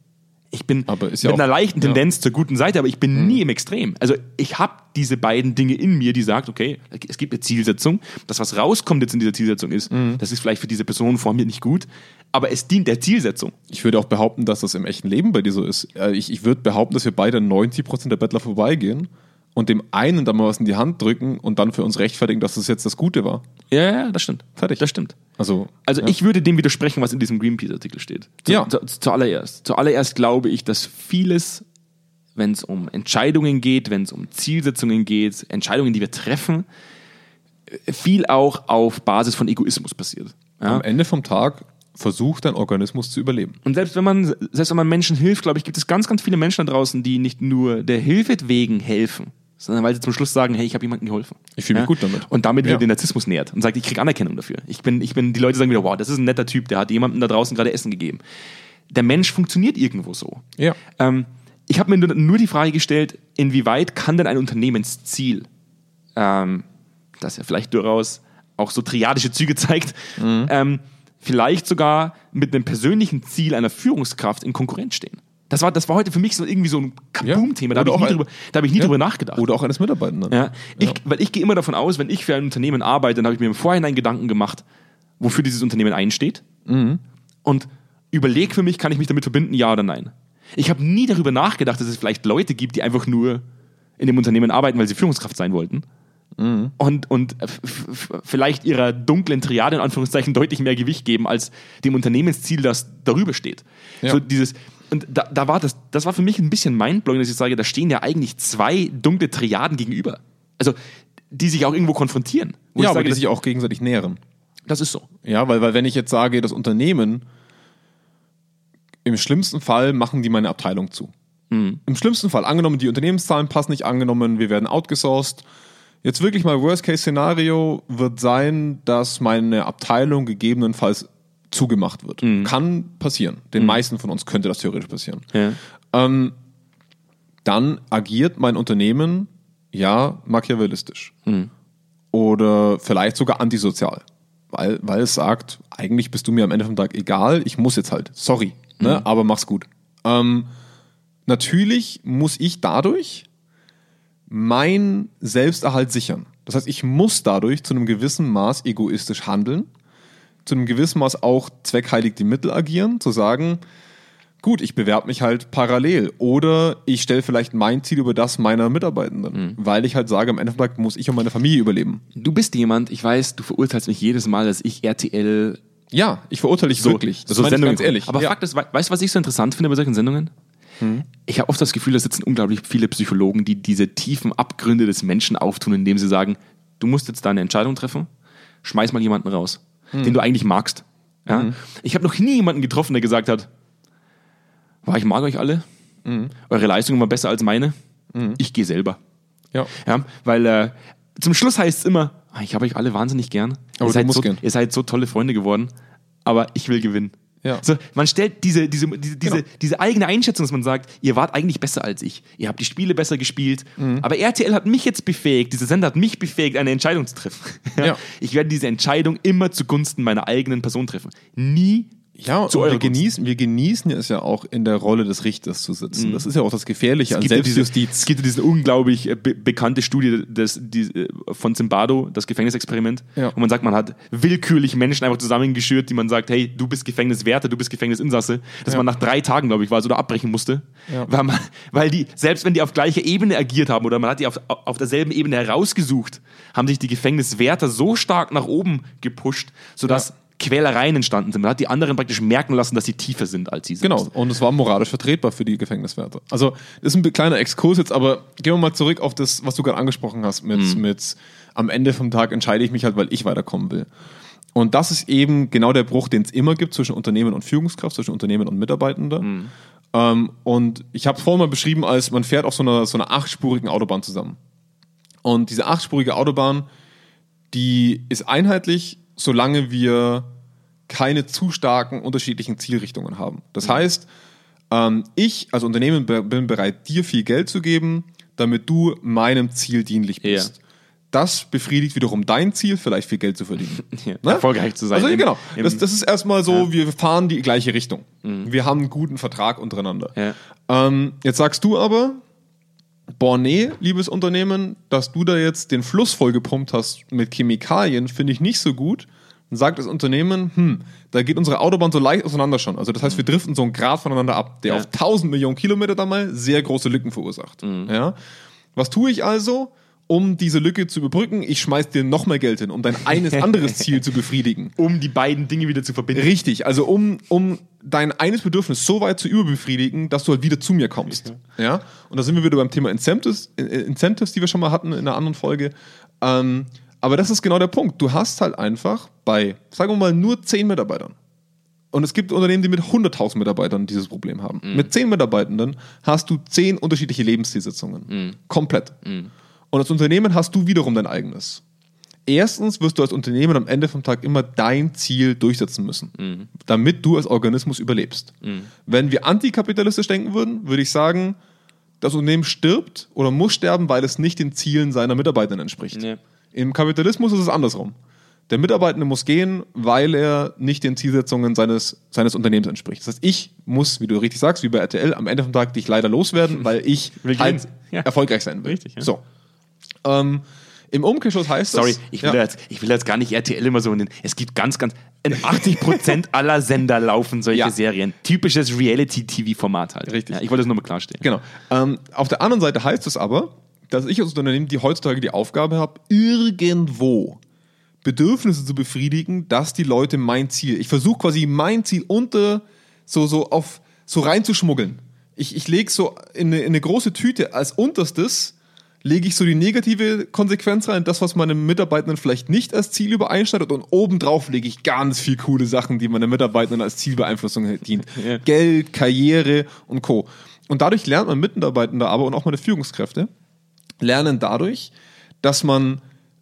S1: Ich bin
S2: ja
S1: mit
S2: auch-
S1: einer leichten
S2: ja. Mhm.
S1: Tendenz zur guten Seite, aber ich bin nie im Extrem. Also ich habe diese beiden Dinge in mir, die sagt, okay, es gibt eine Zielsetzung. Das, was rauskommt jetzt in dieser Zielsetzung ist,
S2: Mhm.
S1: das ist vielleicht für diese Person vor mir nicht gut, aber es dient der Zielsetzung.
S2: Ich würde auch behaupten, dass das im echten Leben bei dir so ist. Äh, Ich, ich würde behaupten, dass wir beide 90% der Bettler vorbeigehen und dem einen dann mal was in die Hand drücken und dann für uns rechtfertigen, dass das jetzt das Gute war.
S1: Ja, ja, das stimmt.
S2: Fertig.
S1: Das stimmt.
S2: Also,
S1: Also
S2: ja.
S1: ich würde dem widersprechen, was in diesem Greenpeace-Artikel steht. Zu,
S2: Ja.
S1: zu, zuallererst. Zuallererst glaube ich, dass vieles, wenn es um Entscheidungen geht, wenn es um Zielsetzungen geht, Entscheidungen, die wir treffen, viel auch auf Basis von Egoismus passiert. Ja?
S2: am Ende vom Tag versucht dein Organismus zu überleben.
S1: Und selbst wenn man, selbst wenn man Menschen hilft, glaube ich, gibt es ganz, ganz viele Menschen da draußen, die nicht nur der Hilfe wegen helfen, sondern weil sie zum Schluss sagen, hey, ich habe jemandem geholfen.
S2: Ich fühle mich gut damit.
S1: Und damit wieder
S2: Ja.
S1: den Narzissmus nähert und sagt, ich kriege Anerkennung dafür. Ich bin, ich bin, die Leute sagen wieder, wow, das ist ein netter Typ, der hat jemandem da draußen gerade Essen gegeben. Der Mensch funktioniert irgendwo so.
S2: Ja.
S1: Ähm, ich habe mir nur, nur die Frage gestellt, inwieweit kann denn ein Unternehmensziel, ähm, das ja vielleicht durchaus auch so triadische Züge zeigt, ähm, vielleicht sogar mit einem persönlichen Ziel einer Führungskraft in Konkurrenz stehen. Das war, das war heute für mich so irgendwie so ein Kaboom-Thema. Da habe ich nie,
S2: ein-
S1: drüber, da hab ich nie
S2: Ja.
S1: drüber nachgedacht.
S2: Oder auch eines Mitarbeitenden.
S1: Ja, ich, Weil ich gehe immer davon aus, wenn ich für ein Unternehmen arbeite, dann habe ich mir im Vorhinein Gedanken gemacht, wofür dieses Unternehmen einsteht. Und überlege für mich, kann ich mich damit verbinden, ja oder nein. Ich habe nie darüber nachgedacht, dass es vielleicht Leute gibt, die einfach nur in dem Unternehmen arbeiten, weil sie Führungskraft sein wollten. Und, und f- vielleicht ihrer dunklen Triade in Anführungszeichen deutlich mehr Gewicht geben als dem Unternehmensziel, das darüber steht.
S2: Ja.
S1: So dieses, und da, da war das, das war für mich ein bisschen mindblowing, dass ich sage, da stehen ja eigentlich zwei dunkle Triaden gegenüber. Also, die sich auch irgendwo konfrontieren. Wo ich
S2: Ja, aber
S1: sage,
S2: die sich auch gegenseitig nähren.
S1: das ist so.
S2: Ja, weil, weil wenn ich jetzt sage, das Unternehmen, im schlimmsten Fall machen die meine Abteilung zu. Im schlimmsten Fall, angenommen, die Unternehmenszahlen passen nicht angenommen, wir werden outgesourced. Jetzt wirklich mal Worst-Case-Szenario wird sein, dass meine Abteilung gegebenenfalls zugemacht wird. Kann passieren. Den meisten von uns könnte das theoretisch passieren.
S1: Ja.
S2: Ähm, dann agiert mein Unternehmen ja machiavellistisch. Oder vielleicht sogar antisozial. Weil, weil es sagt, eigentlich bist du mir am Ende vom Tag egal, ich muss jetzt halt. Sorry, ne? aber mach's gut. Ähm, natürlich muss ich dadurch mein Selbsterhalt sichern. Das heißt, ich muss dadurch zu einem gewissen Maß egoistisch handeln, zu einem gewissen Maß auch zweckheilig die Mittel agieren, zu sagen, gut, ich bewerbe mich halt parallel oder ich stelle vielleicht mein Ziel über das meiner Mitarbeitenden, weil ich halt sage, am Ende vom Tag muss ich und meine Familie überleben.
S1: Du bist jemand, ich weiß, du verurteilst mich jedes Mal, dass ich RTL
S2: Ja, ich verurteile dich wirklich. Das
S1: so
S2: ich
S1: Sendungen
S2: ganz ehrlich.
S1: Aber
S2: ja.
S1: Fakt ist, we- weißt du, was ich so interessant finde bei solchen Sendungen? Ich habe oft das Gefühl, da sitzen unglaublich viele Psychologen, die diese tiefen Abgründe des Menschen auftun, indem sie sagen, du musst jetzt deine Entscheidung treffen, schmeiß mal jemanden raus, den du eigentlich magst. Ja? Ich habe noch nie jemanden getroffen, der gesagt hat, war ich mag euch alle, eure Leistung war besser als meine, ich gehe selber.
S2: ja.
S1: Ja, weil äh, zum Schluss heißt es immer, "Ah, ich habe euch alle wahnsinnig gern.
S2: Aber
S1: ihr, seid so,
S2: gern.
S1: ihr seid so tolle Freunde geworden, aber ich will gewinnen.
S2: Ja.
S1: So, man stellt diese, diese, diese, diese,
S2: Genau.
S1: diese eigene Einschätzung, dass man sagt, ihr wart eigentlich besser als ich. Ihr habt die Spiele besser gespielt.
S2: Mhm.
S1: Aber RTL hat mich jetzt befähigt, dieser Sender hat mich befähigt, eine Entscheidung zu treffen.
S2: Ja.
S1: Ich werde diese Entscheidung immer zugunsten meiner eigenen Person treffen. Nie
S2: Ja,
S1: zu
S2: und wir genießen, wir genießen es ja auch in der Rolle des Richters zu sitzen. Das ist ja auch das Gefährliche an
S1: gibt ja diese, es
S2: Selbstjustiz.
S1: gibt ja diese unglaublich äh, be bekannte Studie des, die, äh, von Zimbardo, das Gefängnisexperiment,
S2: Ja.
S1: wo man sagt, man hat willkürlich Menschen einfach zusammengeschürt, die man sagt, hey, du bist Gefängniswärter, du bist Gefängnisinsasse, dass
S2: Ja.
S1: man nach drei Tagen, glaube ich, war es, oder abbrechen musste,
S2: Ja.
S1: weil, man, weil die, selbst wenn die auf gleicher Ebene agiert haben oder man hat die auf, auf derselben Ebene herausgesucht, haben sich die Gefängniswärter so stark nach oben gepusht, sodass. Quälereien entstanden sind. Man hat die anderen praktisch merken lassen, dass sie tiefer sind als sie sind.
S2: Genau, und es war moralisch vertretbar für die Gefängniswärter. Also, das ist ein kleiner Exkurs jetzt, aber gehen wir mal zurück auf das, was du gerade angesprochen hast, mit, mit am Ende vom Tag entscheide ich mich halt, weil ich weiterkommen will. Und das ist eben genau der Bruch, den es immer gibt zwischen Unternehmen und Führungskraft, zwischen Unternehmen und Mitarbeitender. Ähm, und ich habe es vorhin mal beschrieben, als man fährt auf so einer, so einer achtspurigen Autobahn zusammen. Und diese achtspurige Autobahn, die ist einheitlich, solange wir keine zu starken unterschiedlichen Zielrichtungen haben. Das heißt, ähm, ich als Unternehmen be- bin bereit, dir viel Geld zu geben, damit du meinem Ziel dienlich bist.
S1: Ja.
S2: Das befriedigt wiederum dein Ziel, vielleicht viel Geld zu verdienen.
S1: Ja, erfolgreich zu sein
S2: Also
S1: im-
S2: genau.
S1: im-
S2: das, das ist erstmal so, wir fahren die gleiche Richtung. Wir haben einen guten Vertrag untereinander.
S1: Ja.
S2: Ähm, jetzt sagst du aber, nee, liebes Unternehmen, dass du da jetzt den Fluss vollgepumpt hast mit Chemikalien, finde ich nicht so gut. Dann sagt das Unternehmen, hm, da geht unsere Autobahn so leicht auseinander schon. Also das heißt, wir driften so einen Grad voneinander ab, der
S1: Ja.
S2: auf 1000 Millionen Kilometer da mal sehr große Lücken verursacht. Ja? Was tue ich also? Um diese Lücke zu überbrücken, ich schmeiß dir noch mehr Geld hin, um dein eines anderes Ziel zu befriedigen.
S1: um die beiden Dinge wieder zu verbinden.
S2: Richtig, also um, um dein eines Bedürfnis so weit zu überbefriedigen, dass du halt wieder zu mir kommst. Ja? Und da sind wir wieder beim Thema Incentives, äh, Incentives, die wir schon mal hatten in einer anderen Folge. Ähm, aber das ist genau der Punkt. Du hast halt einfach bei, sagen wir mal, nur 10 Mitarbeitern. Und es gibt Unternehmen, die mit 100.000 Mitarbeitern dieses Problem haben. Mit 10 Mitarbeitenden hast du 10 unterschiedliche Lebenszielsitzungen. Komplett. Und als Unternehmen hast du wiederum dein eigenes. Erstens wirst du als Unternehmen am Ende vom Tag immer dein Ziel durchsetzen müssen, damit du als Organismus überlebst. Wenn wir antikapitalistisch denken würden, würde ich sagen, das Unternehmen stirbt oder muss sterben, weil es nicht den Zielen seiner Mitarbeiter entspricht.
S1: Nee.
S2: Im Kapitalismus ist es andersrum. Der Mitarbeitende muss gehen, weil er nicht den Zielsetzungen seines, seines Unternehmens entspricht. Das heißt, ich muss, wie du richtig sagst, wie bei RTL, am Ende vom Tag dich leider loswerden, weil ich halt.
S1: Ja.
S2: erfolgreich sein will.
S1: Richtig, ja.
S2: So. Ähm, Im Umkehrschluss heißt
S1: Sorry,
S2: das.
S1: ich will,
S2: ja,
S1: jetzt, ich will jetzt gar nicht RTL immer so in den. Es gibt ganz, ganz. In 80% aller Sender laufen solche
S2: Ja.
S1: Serien. Typisches Reality-TV-Format halt.
S2: Richtig.
S1: Ja, ich wollte das nur mal klarstellen.
S2: Genau. Ähm, auf der anderen Seite heißt es aber, dass ich als Unternehmen, die heutzutage die Aufgabe habe, irgendwo Bedürfnisse zu befriedigen, dass die Leute mein Ziel. Ich versuche quasi mein Ziel unter so so auf so reinzuschmuggeln. Ich, ich lege so in eine, in eine große Tüte als unterstes lege ich so die negative Konsequenz rein, das, was meinem Mitarbeitenden vielleicht nicht als Ziel übereinschneidet und obendrauf lege ich ganz viel coole Sachen, die meinem Mitarbeitenden als Zielbeeinflussung dient.
S1: Ja.
S2: Geld, Karriere und Co. Und dadurch lernt man Mitarbeitende aber und auch meine Führungskräfte lernen dadurch, dass man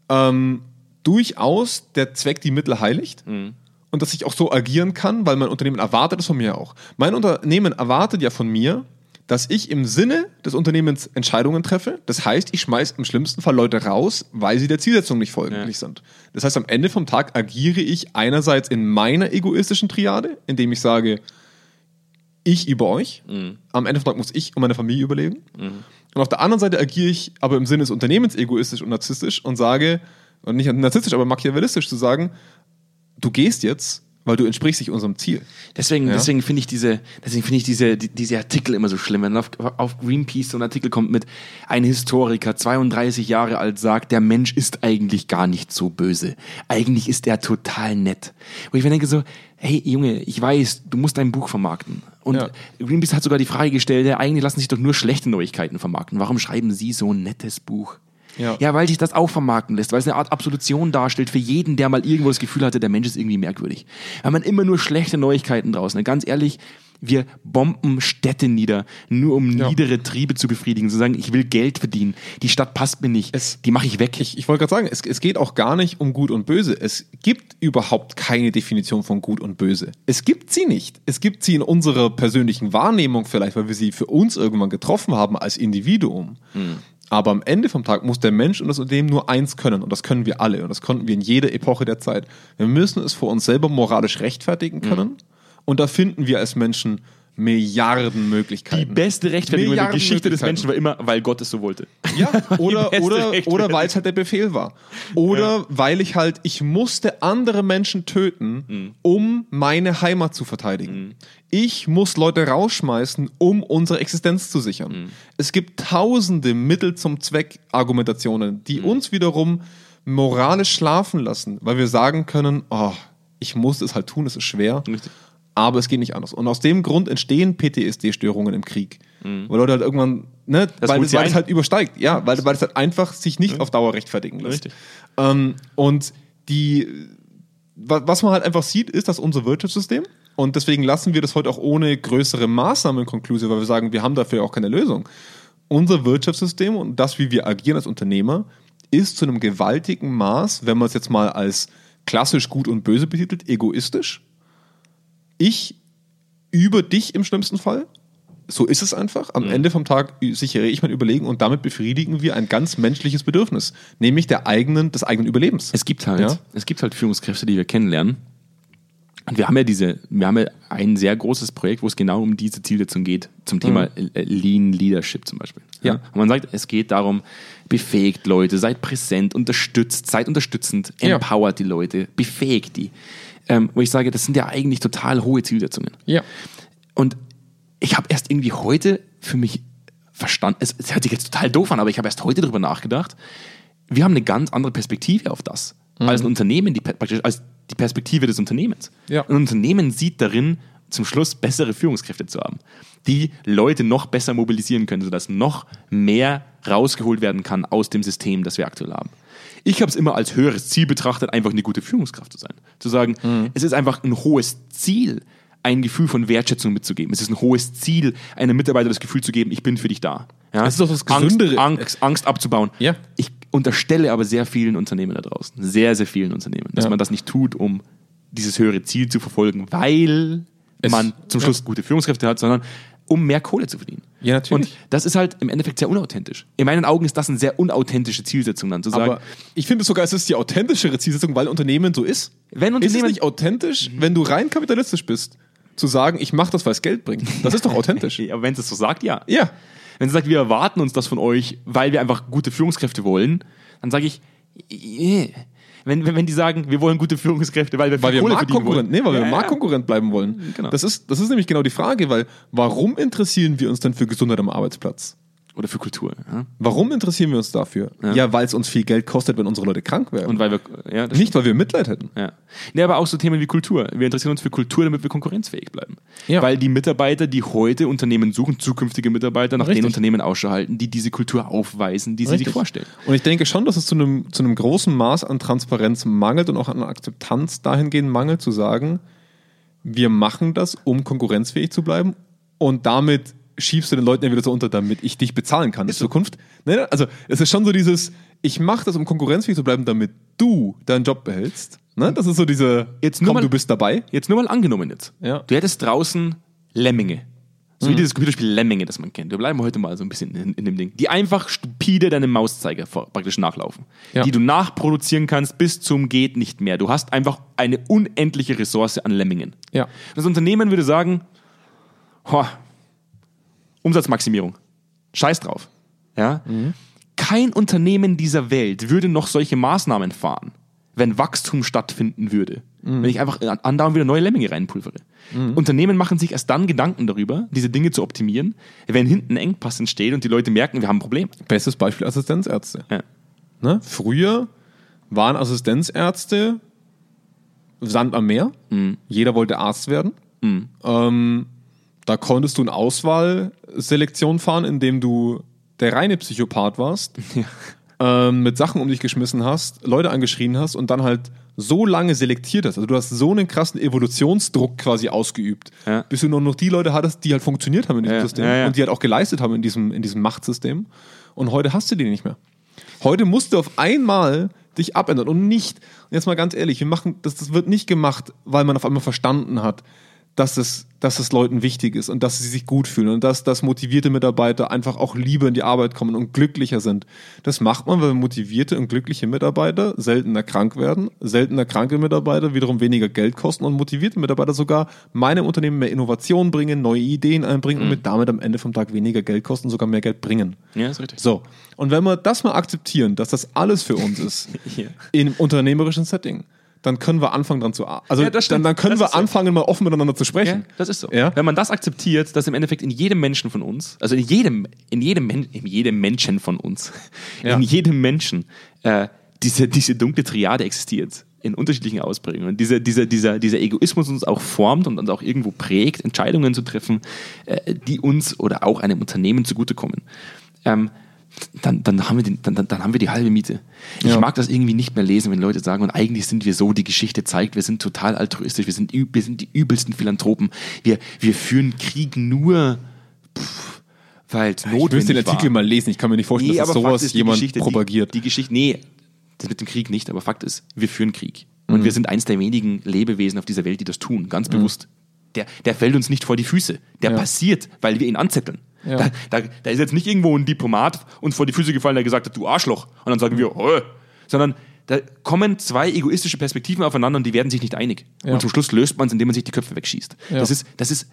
S2: ähm, durchaus der Zweck die Mittel heiligt und dass ich auch so agieren kann, weil mein Unternehmen erwartet es von mir auch. Mein Unternehmen erwartet ja von mir, dass ich im Sinne des Unternehmens Entscheidungen treffe. Das heißt, ich schmeiß im schlimmsten Fall Leute raus, weil sie der Zielsetzung nicht folgen
S1: Ja.
S2: sind. Das heißt, am Ende vom Tag agiere ich einerseits in meiner egoistischen Triade, indem ich sage, ich über euch. Am Ende vom Tag muss ich und meine Familie überleben. Und auf der anderen Seite agiere ich aber im Sinne des Unternehmens egoistisch und narzisstisch und sage, und nicht narzisstisch, aber machiavellistisch zu sagen, du gehst jetzt, weil du entsprichst nicht unserem Ziel.
S1: Deswegen,
S2: Ja.
S1: deswegen finde ich diese, deswegen finde ich diese, die, diese Artikel immer so schlimm. Wenn auf, auf Greenpeace so ein Artikel kommt mit ein Historiker, 32 Jahre alt, sagt, der Mensch ist eigentlich gar nicht so böse. Eigentlich ist er total nett. Wo ich mir denke so, hey Junge, ich weiß, du musst dein Buch vermarkten. Und
S2: Ja.
S1: Greenpeace hat sogar die Frage gestellt, ja, eigentlich lassen sich doch nur schlechte Neuigkeiten vermarkten. Warum schreiben Sie so ein nettes Buch?
S2: Ja.
S1: ja, weil sich das auch vermarkten lässt, weil es eine Art Absolution darstellt für jeden, der mal irgendwo das Gefühl hatte, der Mensch ist irgendwie merkwürdig. Weil man immer nur schlechte Neuigkeiten draußen. Ganz ehrlich, wir bomben Städte nieder, nur um
S2: Ja.
S1: niedere Triebe zu befriedigen, zu sagen, ich will Geld verdienen, die Stadt passt mir nicht,
S2: Es-
S1: die mache ich weg.
S2: Ich, ich wollte gerade sagen, es, es geht auch gar nicht um Gut und Böse. Es gibt überhaupt keine Definition von Gut und Böse. Es gibt sie nicht. Es gibt sie in unserer persönlichen Wahrnehmung vielleicht, weil wir sie für uns irgendwann getroffen haben als Individuum. Aber am Ende vom Tag muss der Mensch und das Unternehmen nur eins können. Und das können wir alle. Und das konnten wir in jeder Epoche der Zeit. Wir müssen es vor uns selber moralisch rechtfertigen können. Und da finden wir als Menschen Milliarden
S1: die
S2: Möglichkeiten.
S1: beste Rechtfertigung in der Geschichte des. Menschen war immer, weil Gott es so wollte.
S2: Ja, oder, oder, oder weil es halt der Befehl war. Oder weil ich halt, ich musste andere Menschen töten,
S1: Mhm.
S2: um meine Heimat zu verteidigen. Ich muss Leute rausschmeißen, um unsere Existenz zu sichern.
S1: Mhm.
S2: Es gibt tausende Mittel zum Zweck Argumentationen, die
S1: Mhm.
S2: uns wiederum moralisch schlafen lassen, weil wir sagen können, oh, ich muss es halt tun, es ist schwer.
S1: Richtig.
S2: Aber es geht nicht anders. Und aus dem Grund entstehen PTSD-Störungen im Krieg. Weil Leute halt irgendwann, ne,
S1: Mhm. Das
S2: weil,
S1: sie
S2: weil es halt übersteigt. Ja, weil, weil es halt einfach sich nicht auf Dauer rechtfertigen lässt.
S1: Richtig.
S2: Ähm, und die, wa- was man halt einfach sieht, ist, dass unser Wirtschaftssystem, und deswegen lassen wir das heute auch ohne größere Maßnahmen konklusiv, weil wir sagen, wir haben dafür auch keine Lösung. Unser Wirtschaftssystem und das, wie wir agieren als Unternehmer, ist zu einem gewaltigen Maß, wenn man es jetzt mal als klassisch gut und böse betitelt, egoistisch. Ich über dich im schlimmsten Fall. So ist es einfach.
S1: Mhm.
S2: Am Ende vom Tag sichere ich mein Überlegen und damit befriedigen wir ein ganz menschliches Bedürfnis, nämlich der eigenen, des eigenen Überlebens.
S1: Es gibt halt,
S2: Ja.
S1: es gibt halt Führungskräfte, die wir kennenlernen. Und wir haben ja diese, wir haben ja ein sehr großes Projekt, wo es genau um diese Zielsetzung geht, zum Thema äh, Lean Leadership zum Beispiel.
S2: Ja.
S1: Und man sagt, es geht darum, befähigt Leute, seid präsent, unterstützt, seid unterstützend,
S2: Ja.
S1: empowert die Leute, befähigt die. Ähm, wo ich sage, das sind ja eigentlich total hohe Zielsetzungen.
S2: Ja.
S1: Und ich habe erst irgendwie heute für mich verstanden, es, es hört sich jetzt total doof an, aber ich habe erst heute darüber nachgedacht, wir haben eine ganz andere Perspektive auf das. Als ein Unternehmen, die, praktisch als die Perspektive des Unternehmens.
S2: Ja.
S1: Ein Unternehmen sieht darin, zum Schluss bessere Führungskräfte zu haben, die Leute noch besser mobilisieren können, sodass noch mehr rausgeholt werden kann aus dem System, das wir aktuell haben. Ich habe es immer als höheres Ziel betrachtet, einfach eine gute Führungskraft zu sein. Zu sagen, es ist einfach ein hohes Ziel, ein Gefühl von Wertschätzung mitzugeben. Es ist ein hohes Ziel, einem Mitarbeiter das Gefühl zu geben, ich bin für dich da. Ja?
S2: Es ist doch das
S1: Angst,
S2: Gesündere.
S1: Angst, Angst abzubauen.
S2: Ja.
S1: Ich unterstelle aber sehr vielen Unternehmen da draußen, sehr, sehr vielen Unternehmen, dass
S2: Ja.
S1: man das nicht tut, um dieses höhere Ziel zu verfolgen, weil
S2: Es-
S1: man zum Schluss gute Führungskräfte hat, sondern um mehr Kohle zu verdienen.
S2: Ja, natürlich.
S1: Und das ist halt im Endeffekt sehr unauthentisch. In meinen Augen ist das eine sehr unauthentische Zielsetzung, dann zu sagen,
S2: Aber ich finde sogar, es ist die authentischere Zielsetzung, weil Unternehmen so ist.
S1: Wenn
S2: ist es
S1: Unternehmen-
S2: nicht authentisch, wenn du rein kapitalistisch bist, zu sagen, ich mache das, weil es Geld bringt? Das ist doch authentisch.
S1: aber wenn es so sagt, ja.
S2: ja.
S1: Wenn sie sagt, wir erwarten uns das von euch, weil wir einfach gute Führungskräfte wollen, dann sage ich, äh. Wenn, wenn, wenn die sagen, wir wollen gute Führungskräfte, weil wir
S2: Weil wir
S1: Kohle
S2: Marktkonkurrent, nee, weil
S1: ja,
S2: wir. Marktkonkurrent bleiben wollen.
S1: Genau.
S2: Das, ist, das ist nämlich genau die Frage, weil warum interessieren wir uns denn für Gesundheit am Arbeitsplatz?
S1: Oder für Kultur. Ja?
S2: Warum interessieren wir uns dafür? Ja, weil es uns viel Geld kostet, wenn unsere Leute krank werden.
S1: Und weil wir, ja,
S2: nicht, weil wir Mitleid hätten.
S1: Ja. Nee, aber auch so Themen wie Kultur. Wir interessieren uns für Kultur, damit wir konkurrenzfähig bleiben.
S2: Ja.
S1: Weil die Mitarbeiter, die heute Unternehmen suchen, zukünftige Mitarbeiter, nach
S2: Richtig.
S1: den Unternehmen Ausschau halten, die diese Kultur aufweisen, die sie sich vorstellen.
S2: Und ich denke schon, dass es zu einem, zu einem großen Maß an Transparenz mangelt und auch an Akzeptanz dahingehend mangelt, zu sagen, wir machen das, um konkurrenzfähig zu bleiben und damit schiebst du den Leuten ja wieder so unter, damit ich dich bezahlen kann in Zukunft. Ne? Also es ist schon so dieses, ich mache das, um konkurrenzfähig zu bleiben, damit du deinen Job behältst. Ne? Das ist so diese,
S1: Jetzt nur
S2: komm,
S1: mal-
S2: du bist dabei.
S1: Jetzt nur mal angenommen jetzt.
S2: Ja. Mhm.
S1: Du hättest draußen Lemminge. So wie dieses Computerspiel Lemminge, das man kennt. Wir bleiben heute mal so ein bisschen in, in dem Ding. Die einfach stupide deinem Mauszeiger vor, praktisch nachlaufen.
S2: Ja.
S1: Die du nachproduzieren kannst bis zum geht nicht mehr. Du hast einfach eine unendliche Ressource an Lemmingen.
S2: Ja.
S1: Das Unternehmen würde sagen, "Ho, Umsatzmaximierung. Scheiß drauf. Ja? Kein Unternehmen dieser Welt würde noch solche Maßnahmen fahren, wenn Wachstum stattfinden würde. Wenn ich einfach andauernd wieder neue Lemminge reinpulvere. Unternehmen machen sich erst dann Gedanken darüber, diese Dinge zu optimieren, wenn hinten Engpass entsteht und die Leute merken, wir haben ein Problem.
S2: Bestes Beispiel Assistenzärzte.
S1: Ja.
S2: Ne? Früher waren Assistenzärzte Sand am Meer. Jeder wollte Arzt werden. Ähm, da konntest du eine Auswahlselektion fahren, indem du der reine Psychopath warst, ähm, mit Sachen um dich geschmissen hast, Leute angeschrien hast und dann halt so lange selektiert hast. Also du hast so einen krassen Evolutionsdruck quasi ausgeübt,
S1: Ja.
S2: bis du nur noch die Leute hattest, die halt funktioniert haben in diesem
S1: Ja,
S2: System
S1: ja, ja.
S2: und die halt auch geleistet haben in diesem, in diesem Machtsystem. Und heute hast du die nicht mehr. Heute musst du auf einmal dich abändern und nicht, jetzt mal ganz ehrlich, wir machen, das, das wird nicht gemacht, weil man auf einmal verstanden hat, dass es, dass es Leuten wichtig ist und dass sie sich gut fühlen und dass, dass motivierte Mitarbeiter einfach auch lieber in die Arbeit kommen und glücklicher sind. Das macht man, weil motivierte und glückliche Mitarbeiter seltener krank werden, seltener kranke Mitarbeiter wiederum weniger Geld kosten und motivierte Mitarbeiter sogar meinem Unternehmen mehr Innovation bringen, neue Ideen einbringen und mit damit am Ende vom Tag weniger Geld kosten, sogar mehr Geld bringen.
S1: Ja, ist richtig.
S2: So, und wenn wir das mal akzeptieren, dass das alles für uns ist,
S1: Ja.
S2: im unternehmerischen Setting, dann können wir anfangen dran zu Also
S1: Ja,
S2: dann, dann können
S1: Das
S2: wir
S1: ist so.
S2: anfangen, mal offen miteinander zu
S1: Ja,
S2: sprechen.
S1: das ist so.
S2: Ja?
S1: Wenn man das akzeptiert, dass im Endeffekt in jedem Menschen von uns, also in jedem, in jedem, in jedem Menschen von uns,
S2: Ja.
S1: in jedem Menschen äh, diese, diese dunkle Triade existiert in unterschiedlichen Ausprägungen. Und dieser, dieser, dieser, dieser Egoismus uns auch formt und uns auch irgendwo prägt, Entscheidungen zu treffen, äh, die uns oder auch einem Unternehmen zugutekommen. Ähm, dann, dann, haben wir den, dann, dann, haben wir die halbe Miete. Ich
S2: Ja.
S1: mag das irgendwie nicht mehr lesen, wenn Leute sagen, und eigentlich sind wir so, die Geschichte zeigt, wir sind total altruistisch, wir sind, wir sind die übelsten Philanthropen. Wir, wir führen Krieg nur, pff, weil es
S2: Ich
S1: notwendig
S2: müsste den Artikel
S1: war.
S2: mal lesen. Ich kann mir nicht vorstellen,
S1: Nee,
S2: dass sowas
S1: ist, die
S2: jemand
S1: Geschichte,
S2: propagiert.
S1: Die, die Geschichte, nee, das mit dem Krieg nicht, aber Fakt ist, wir führen Krieg.
S2: Mhm.
S1: Und wir sind eins der wenigen Lebewesen auf dieser Welt, die das tun, ganz bewusst. Der, der fällt uns nicht vor die Füße. Der
S2: Ja.
S1: passiert, weil wir ihn anzetteln.
S2: Ja.
S1: Da, da, da ist jetzt nicht irgendwo ein Diplomat uns vor die Füße gefallen, der gesagt hat, du Arschloch. Und dann sagen wir, oh. sondern da kommen zwei egoistische Perspektiven aufeinander und die werden sich nicht einig.
S2: Ja.
S1: Und zum Schluss löst man es, indem man sich die Köpfe wegschießt.
S2: Ja.
S1: Das, ist, das ist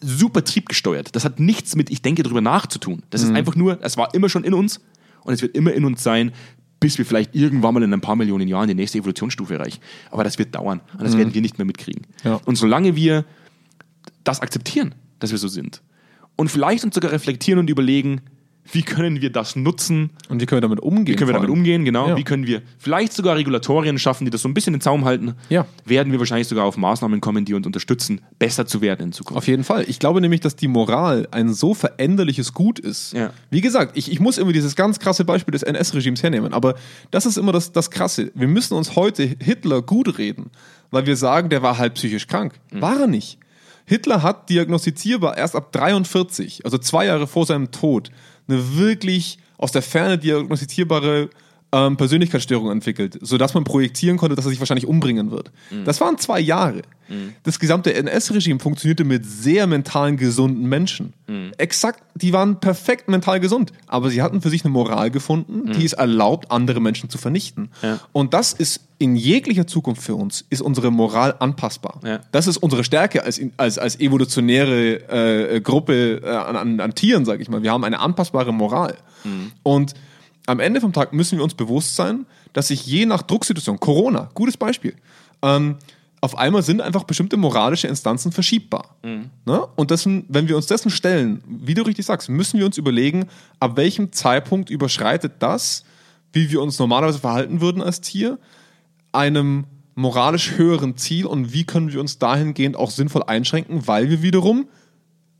S1: super triebgesteuert. Das hat nichts mit ich denke drüber nachzutun. Das
S2: Mhm.
S1: ist einfach nur, es war immer schon in uns und es wird immer in uns sein, bis wir vielleicht irgendwann mal in ein paar Millionen Jahren die nächste Evolutionsstufe erreichen. Aber das wird dauern und das werden wir nicht mehr mitkriegen.
S2: Mhm. Ja.
S1: Und solange wir das akzeptieren, dass wir so sind und vielleicht uns sogar reflektieren und überlegen, wie können wir das nutzen,
S2: Und wie können wir damit umgehen?
S1: wie können wir damit umgehen, genau,
S2: Ja.
S1: wie können wir vielleicht sogar Regulatorien schaffen, die das so ein bisschen in den Zaum halten,
S2: Ja.
S1: werden wir wahrscheinlich sogar auf Maßnahmen kommen, die uns unterstützen, besser zu werden in Zukunft.
S2: Auf jeden Fall. Ich glaube nämlich, dass die Moral ein so veränderliches Gut ist.
S1: Ja.
S2: Wie gesagt, ich, ich muss immer dieses ganz krasse Beispiel des NS-Regimes hernehmen, aber das ist immer das, das Krasse. Wir müssen uns heute Hitler gut reden, weil wir sagen, der war halt psychisch krank. War er nicht. Hitler hat diagnostizierbar erst ab 43, also zwei Jahre vor seinem Tod, eine wirklich aus der Ferne diagnostizierbare ähm, Persönlichkeitsstörung entwickelt, sodass man projektieren konnte, dass er sich wahrscheinlich umbringen wird.
S1: Mhm.
S2: Das waren zwei Jahre. Das gesamte NS-Regime funktionierte mit sehr mentalen gesunden Menschen.
S1: Mhm.
S2: Exakt, die waren perfekt mental gesund, aber sie hatten für sich eine Moral gefunden, die es erlaubt, andere Menschen zu vernichten.
S1: Mhm. Ja.
S2: Und das ist in jeglicher Zukunft für uns, ist unsere Moral anpassbar.
S1: Ja.
S2: Das ist unsere Stärke als, als, als evolutionäre äh, Gruppe äh, an, an, an Tieren, sage ich mal. Wir haben eine anpassbare Moral. Und am Ende vom Tag müssen wir uns bewusst sein, dass sich je nach Drucksituation, Corona, gutes Beispiel, ähm, auf einmal sind einfach bestimmte moralische Instanzen verschiebbar. Ne? Und dessen, wenn wir uns dessen stellen, wie du richtig sagst, müssen wir uns überlegen, ab welchem Zeitpunkt überschreitet das, wie wir uns normalerweise verhalten würden als Tier, einem moralisch höheren Ziel und wie können wir uns dahingehend auch sinnvoll einschränken, weil wir wiederum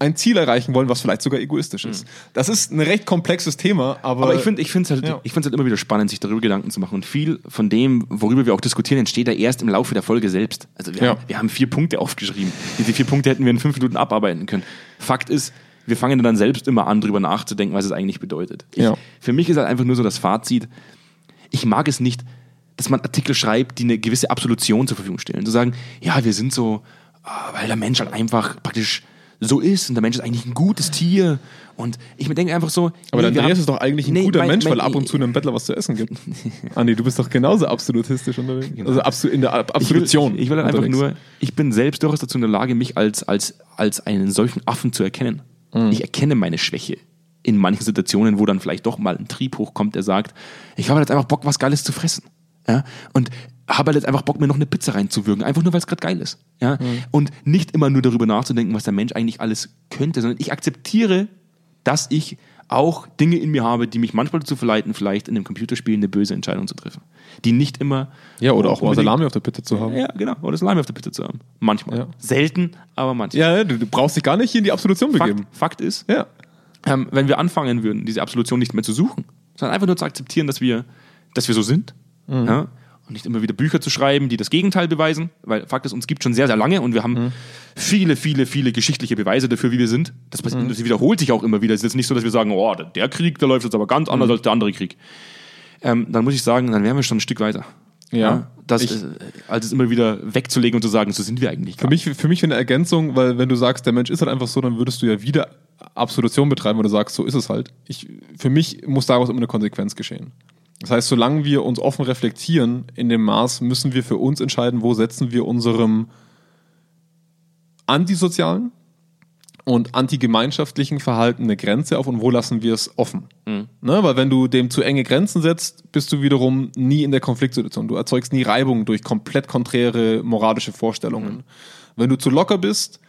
S2: ein Ziel erreichen wollen, was vielleicht sogar egoistisch ist. Das ist ein recht komplexes Thema, aber,
S1: Aber ich finde ich es halt,
S2: Ja.
S1: ich halt immer wieder spannend, sich darüber Gedanken zu machen. Und viel von dem, worüber wir auch diskutieren, entsteht ja erst im Laufe der Folge selbst. Also wir,
S2: Ja.
S1: haben, wir haben vier Punkte aufgeschrieben. Diese vier Punkte hätten wir in fünf Minuten abarbeiten können. Fakt ist, wir fangen dann selbst immer an, drüber nachzudenken, was es eigentlich bedeutet. Ich,
S2: Ja.
S1: Für mich ist halt einfach nur so das Fazit, ich mag es nicht, dass man Artikel schreibt, die eine gewisse Absolution zur Verfügung stellen. Zu sagen, ja, wir sind so, ah, weil der Mensch halt einfach praktisch so ist und der Mensch ist eigentlich ein gutes Tier. Und ich mir denke einfach so.
S2: aber der
S1: nee, wir
S2: Andreas
S1: haben-
S2: ist doch eigentlich ein
S1: Nee,
S2: guter
S1: mein-
S2: Mensch,
S1: mein-
S2: weil ab und zu einem Bettler was zu essen gibt. Andi, du bist doch genauso absolutistisch unterwegs. Also absol in der Ab-
S1: Ich will,
S2: Absolution.
S1: ich, ich will halt einfach nur, ich bin selbst durchaus dazu in der Lage, mich als, als, als einen solchen Affen zu erkennen. Ich erkenne meine Schwäche in manchen Situationen, wo dann vielleicht doch mal ein Trieb hochkommt, der sagt, ich habe halt jetzt einfach Bock, was Geiles zu fressen. Ja? Und habe halt jetzt einfach Bock, mir noch eine Pizza reinzuwürgen, einfach nur, weil es gerade geil ist. Ja? Und nicht immer nur darüber nachzudenken, was der Mensch eigentlich alles könnte, sondern ich akzeptiere, dass ich auch Dinge in mir habe, die mich manchmal dazu verleiten, vielleicht in einem Computerspiel eine böse Entscheidung zu treffen. Die nicht immer.
S2: Ja, oder auch mal Salami auf der Pizza zu haben.
S1: ja, genau. Oder Salami auf der Pizza zu haben. Manchmal.
S2: Ja.
S1: Selten, aber manchmal.
S2: Ja, du, du brauchst dich gar nicht hier in die Absolution begeben.
S1: Fakt, Fakt ist,
S2: Ja.
S1: ähm, wenn wir anfangen würden, diese Absolution nicht mehr zu suchen, sondern einfach nur zu akzeptieren, dass wir, dass wir so sind.
S2: Mhm.
S1: Ja? Und nicht immer wieder Bücher zu schreiben, die das Gegenteil beweisen, weil Fakt ist, uns gibt schon sehr, sehr lange und wir haben
S2: Mhm.
S1: viele, viele, viele geschichtliche Beweise dafür, wie wir sind. Das, passiert-
S2: Mhm.
S1: das wiederholt sich auch immer wieder. Es ist jetzt nicht so, dass wir sagen, oh, der- Krieg, der läuft jetzt aber ganz
S2: Mhm.
S1: anders als der andere Krieg. Ähm, dann muss ich sagen, dann wären wir schon ein Stück weiter.
S2: Ja.
S1: das,
S2: Ich-
S1: äh, als es immer wieder wegzulegen und zu sagen, so sind wir eigentlich.
S2: Für mich, für mich eine Ergänzung, weil wenn du sagst, der Mensch ist halt einfach so, dann würdest du ja wieder Absolution betreiben, wo du sagst, so ist es halt. Ich, für mich muss daraus immer eine Konsequenz geschehen. Das heißt, solange wir uns offen reflektieren in dem Maß, müssen wir für uns entscheiden, wo setzen wir unserem antisozialen und antigemeinschaftlichen Verhalten eine Grenze auf und wo lassen wir es offen. Ne? Weil wenn du dem zu enge Grenzen setzt, bist du wiederum nie in der Konfliktsituation. Du erzeugst nie Reibung durch komplett konträre moralische Vorstellungen. Wenn du zu locker bist,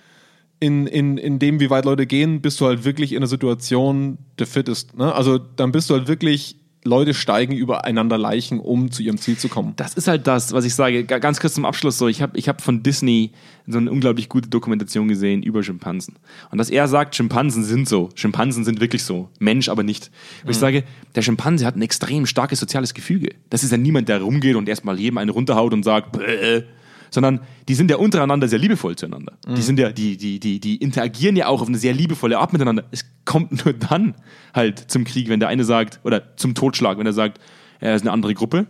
S2: in, in, in dem, wie weit Leute gehen, bist du halt wirklich in einer Situation der Fittest. Ne? Also dann bist du halt wirklich, Leute steigen übereinander Leichen, um zu ihrem Ziel zu kommen.
S1: Das ist halt das, was ich sage. Ga- Ganz kurz zum Abschluss so. Ich habe ich hab von Disney so eine unglaublich gute Dokumentation gesehen über Schimpansen. Und dass er sagt, Schimpansen sind so. Schimpansen sind wirklich so. Mensch aber nicht. Und ich sage, der Schimpanse hat ein extrem starkes soziales Gefüge. Das ist ja niemand, der rumgeht und erstmal jedem eine runterhaut und sagt, Bäh. Sondern die sind ja untereinander sehr liebevoll zueinander. Die sind ja, die, die, die, die interagieren ja auch auf eine sehr liebevolle Art miteinander. Es kommt nur dann halt zum Krieg, wenn der eine sagt, oder zum Totschlag, wenn er sagt, er ist eine andere Gruppe,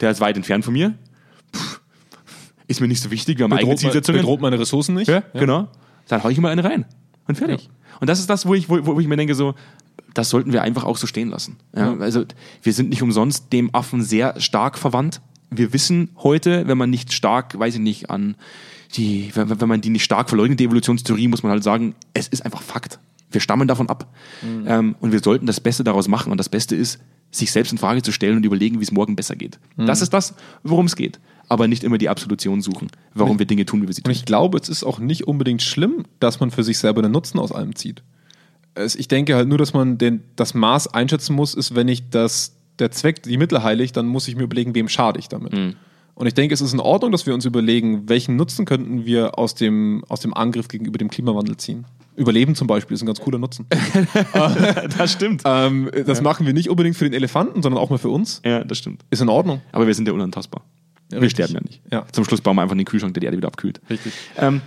S1: der ist weit entfernt von mir. Pff, ist mir nicht so wichtig, wir haben eigene
S2: Bedroht, me-
S1: Zielsetzungen.
S2: bedroht meine Ressourcen nicht.
S1: Ja, genau. Dann hau ich mal eine rein. Und fertig. Und das ist das, wo ich, wo, wo ich mir denke, so, das sollten wir einfach auch so stehen lassen. Ja, Also wir sind nicht umsonst dem Affen sehr stark verwandt. Wir wissen heute, wenn man nicht stark, weiß ich nicht, an die, wenn, wenn man die nicht stark verleugnet, die Evolutionstheorie, muss man halt sagen, es ist einfach Fakt. Wir stammen davon ab. Ähm, und wir sollten das Beste daraus machen. Und das Beste ist, sich selbst in Frage zu stellen und überlegen, wie es morgen besser geht. Das ist das, worum es geht. Aber nicht immer die Absolution suchen, warum wir Dinge tun, wie wir sie
S2: Und
S1: tun.
S2: ich glaube, es ist auch nicht unbedingt schlimm, dass man für sich selber einen Nutzen aus allem zieht. Es, ich denke halt nur, dass man den, das Maß einschätzen muss, ist, wenn ich das, der Zweck die Mittel heiligt, dann muss ich mir überlegen, wem schade ich damit. Und ich denke, es ist in Ordnung, dass wir uns überlegen, welchen Nutzen könnten wir aus dem, aus dem Angriff gegenüber dem Klimawandel ziehen. Überleben zum Beispiel ist ein ganz cooler Nutzen.
S1: das stimmt.
S2: ähm, das machen wir nicht unbedingt für den Elefanten, sondern auch mal für uns.
S1: Ja, das stimmt.
S2: Ist in Ordnung.
S1: Aber wir sind ja unantastbar. wir
S2: richtig.
S1: sterben ja nicht.
S2: Ja.
S1: Zum Schluss bauen wir einfach den Kühlschrank, der die Erde wieder abkühlt.
S2: Richtig.
S1: Ähm,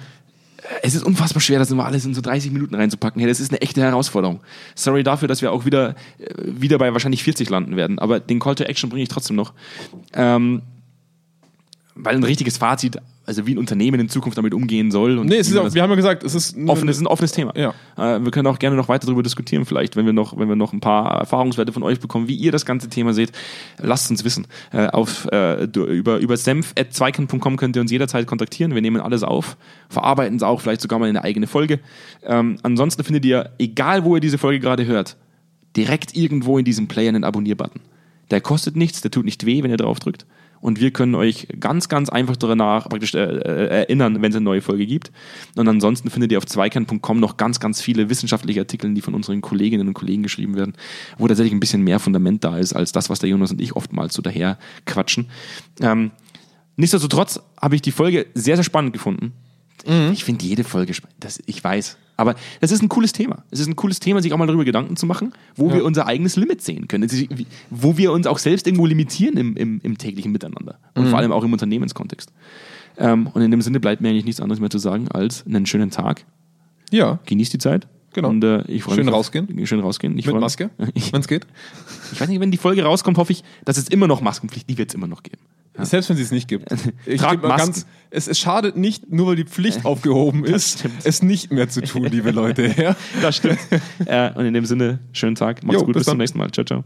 S1: es ist unfassbar schwer, das immer alles in so 30 Minuten reinzupacken. Hey, das ist eine echte Herausforderung. Sorry dafür, dass wir auch wieder, äh, wieder bei wahrscheinlich 40 landen werden. Aber den Call to Action bringe ich trotzdem noch. Ähm, weil ein richtiges Fazit, also wie ein Unternehmen in Zukunft damit umgehen soll. Und
S2: Nee, es ist auch, wir haben ja gesagt, es ist
S1: offen, es ist ein offenes Thema.
S2: Ja.
S1: Äh, wir können auch gerne noch weiter darüber diskutieren, vielleicht, wenn wir noch, wenn wir noch ein paar Erfahrungswerte von euch bekommen, wie ihr das ganze Thema seht. Lasst uns wissen. Äh, auf, äh, über, über senf.zweikern.com könnt ihr uns jederzeit kontaktieren. Wir nehmen alles auf, verarbeiten es auch, vielleicht sogar mal in eine eigene Folge. Ähm, ansonsten findet ihr, egal wo ihr diese Folge gerade hört, direkt irgendwo in diesem Player einen Abonnier-Button. Der kostet nichts, der tut nicht weh, wenn ihr drauf drückt. Und wir können euch ganz, ganz einfach danach praktisch äh, äh, erinnern, wenn es eine neue Folge gibt. Und ansonsten findet ihr auf zweikern.com noch ganz, ganz viele wissenschaftliche Artikel, die von unseren Kolleginnen und Kollegen geschrieben werden, wo tatsächlich ein bisschen mehr Fundament da ist, als das, was der Jonas und ich oftmals so daher quatschen. Ähm, nichtsdestotrotz habe ich die Folge sehr, sehr spannend gefunden.
S2: Mhm.
S1: Ich finde jede Folge spannend. Ich weiß. Aber das ist ein cooles Thema. Es ist ein cooles Thema, sich auch mal darüber Gedanken zu machen, wo
S2: Ja.
S1: wir unser eigenes Limit sehen können. Wo wir uns auch selbst irgendwo limitieren im, im, im täglichen Miteinander. Und
S2: Mhm.
S1: vor allem auch im Unternehmenskontext. Ähm, und in dem Sinne bleibt mir eigentlich nichts anderes mehr zu sagen als einen schönen Tag.
S2: Ja,
S1: Genießt die Zeit.
S2: Genau.
S1: Und äh, ich freue
S2: Schön
S1: mich auf-
S2: rausgehen.
S1: Schön rausgehen. Ich
S2: mit Maske, wenn es geht.
S1: ich weiß nicht, wenn die Folge rauskommt, hoffe ich, dass es immer noch Maskenpflicht, die wird es immer noch geben.
S2: Selbst wenn sie es nicht gibt. Ich mal
S1: Masken.
S2: es, es schadet nicht, nur weil die Pflicht aufgehoben ist, es nicht mehr zu tun, liebe Leute. Ja?
S1: Das stimmt. äh, und in dem Sinne, schönen Tag. Macht's
S2: Jo,
S1: gut,
S2: bis
S1: bis zum nächsten Mal. Ciao, ciao.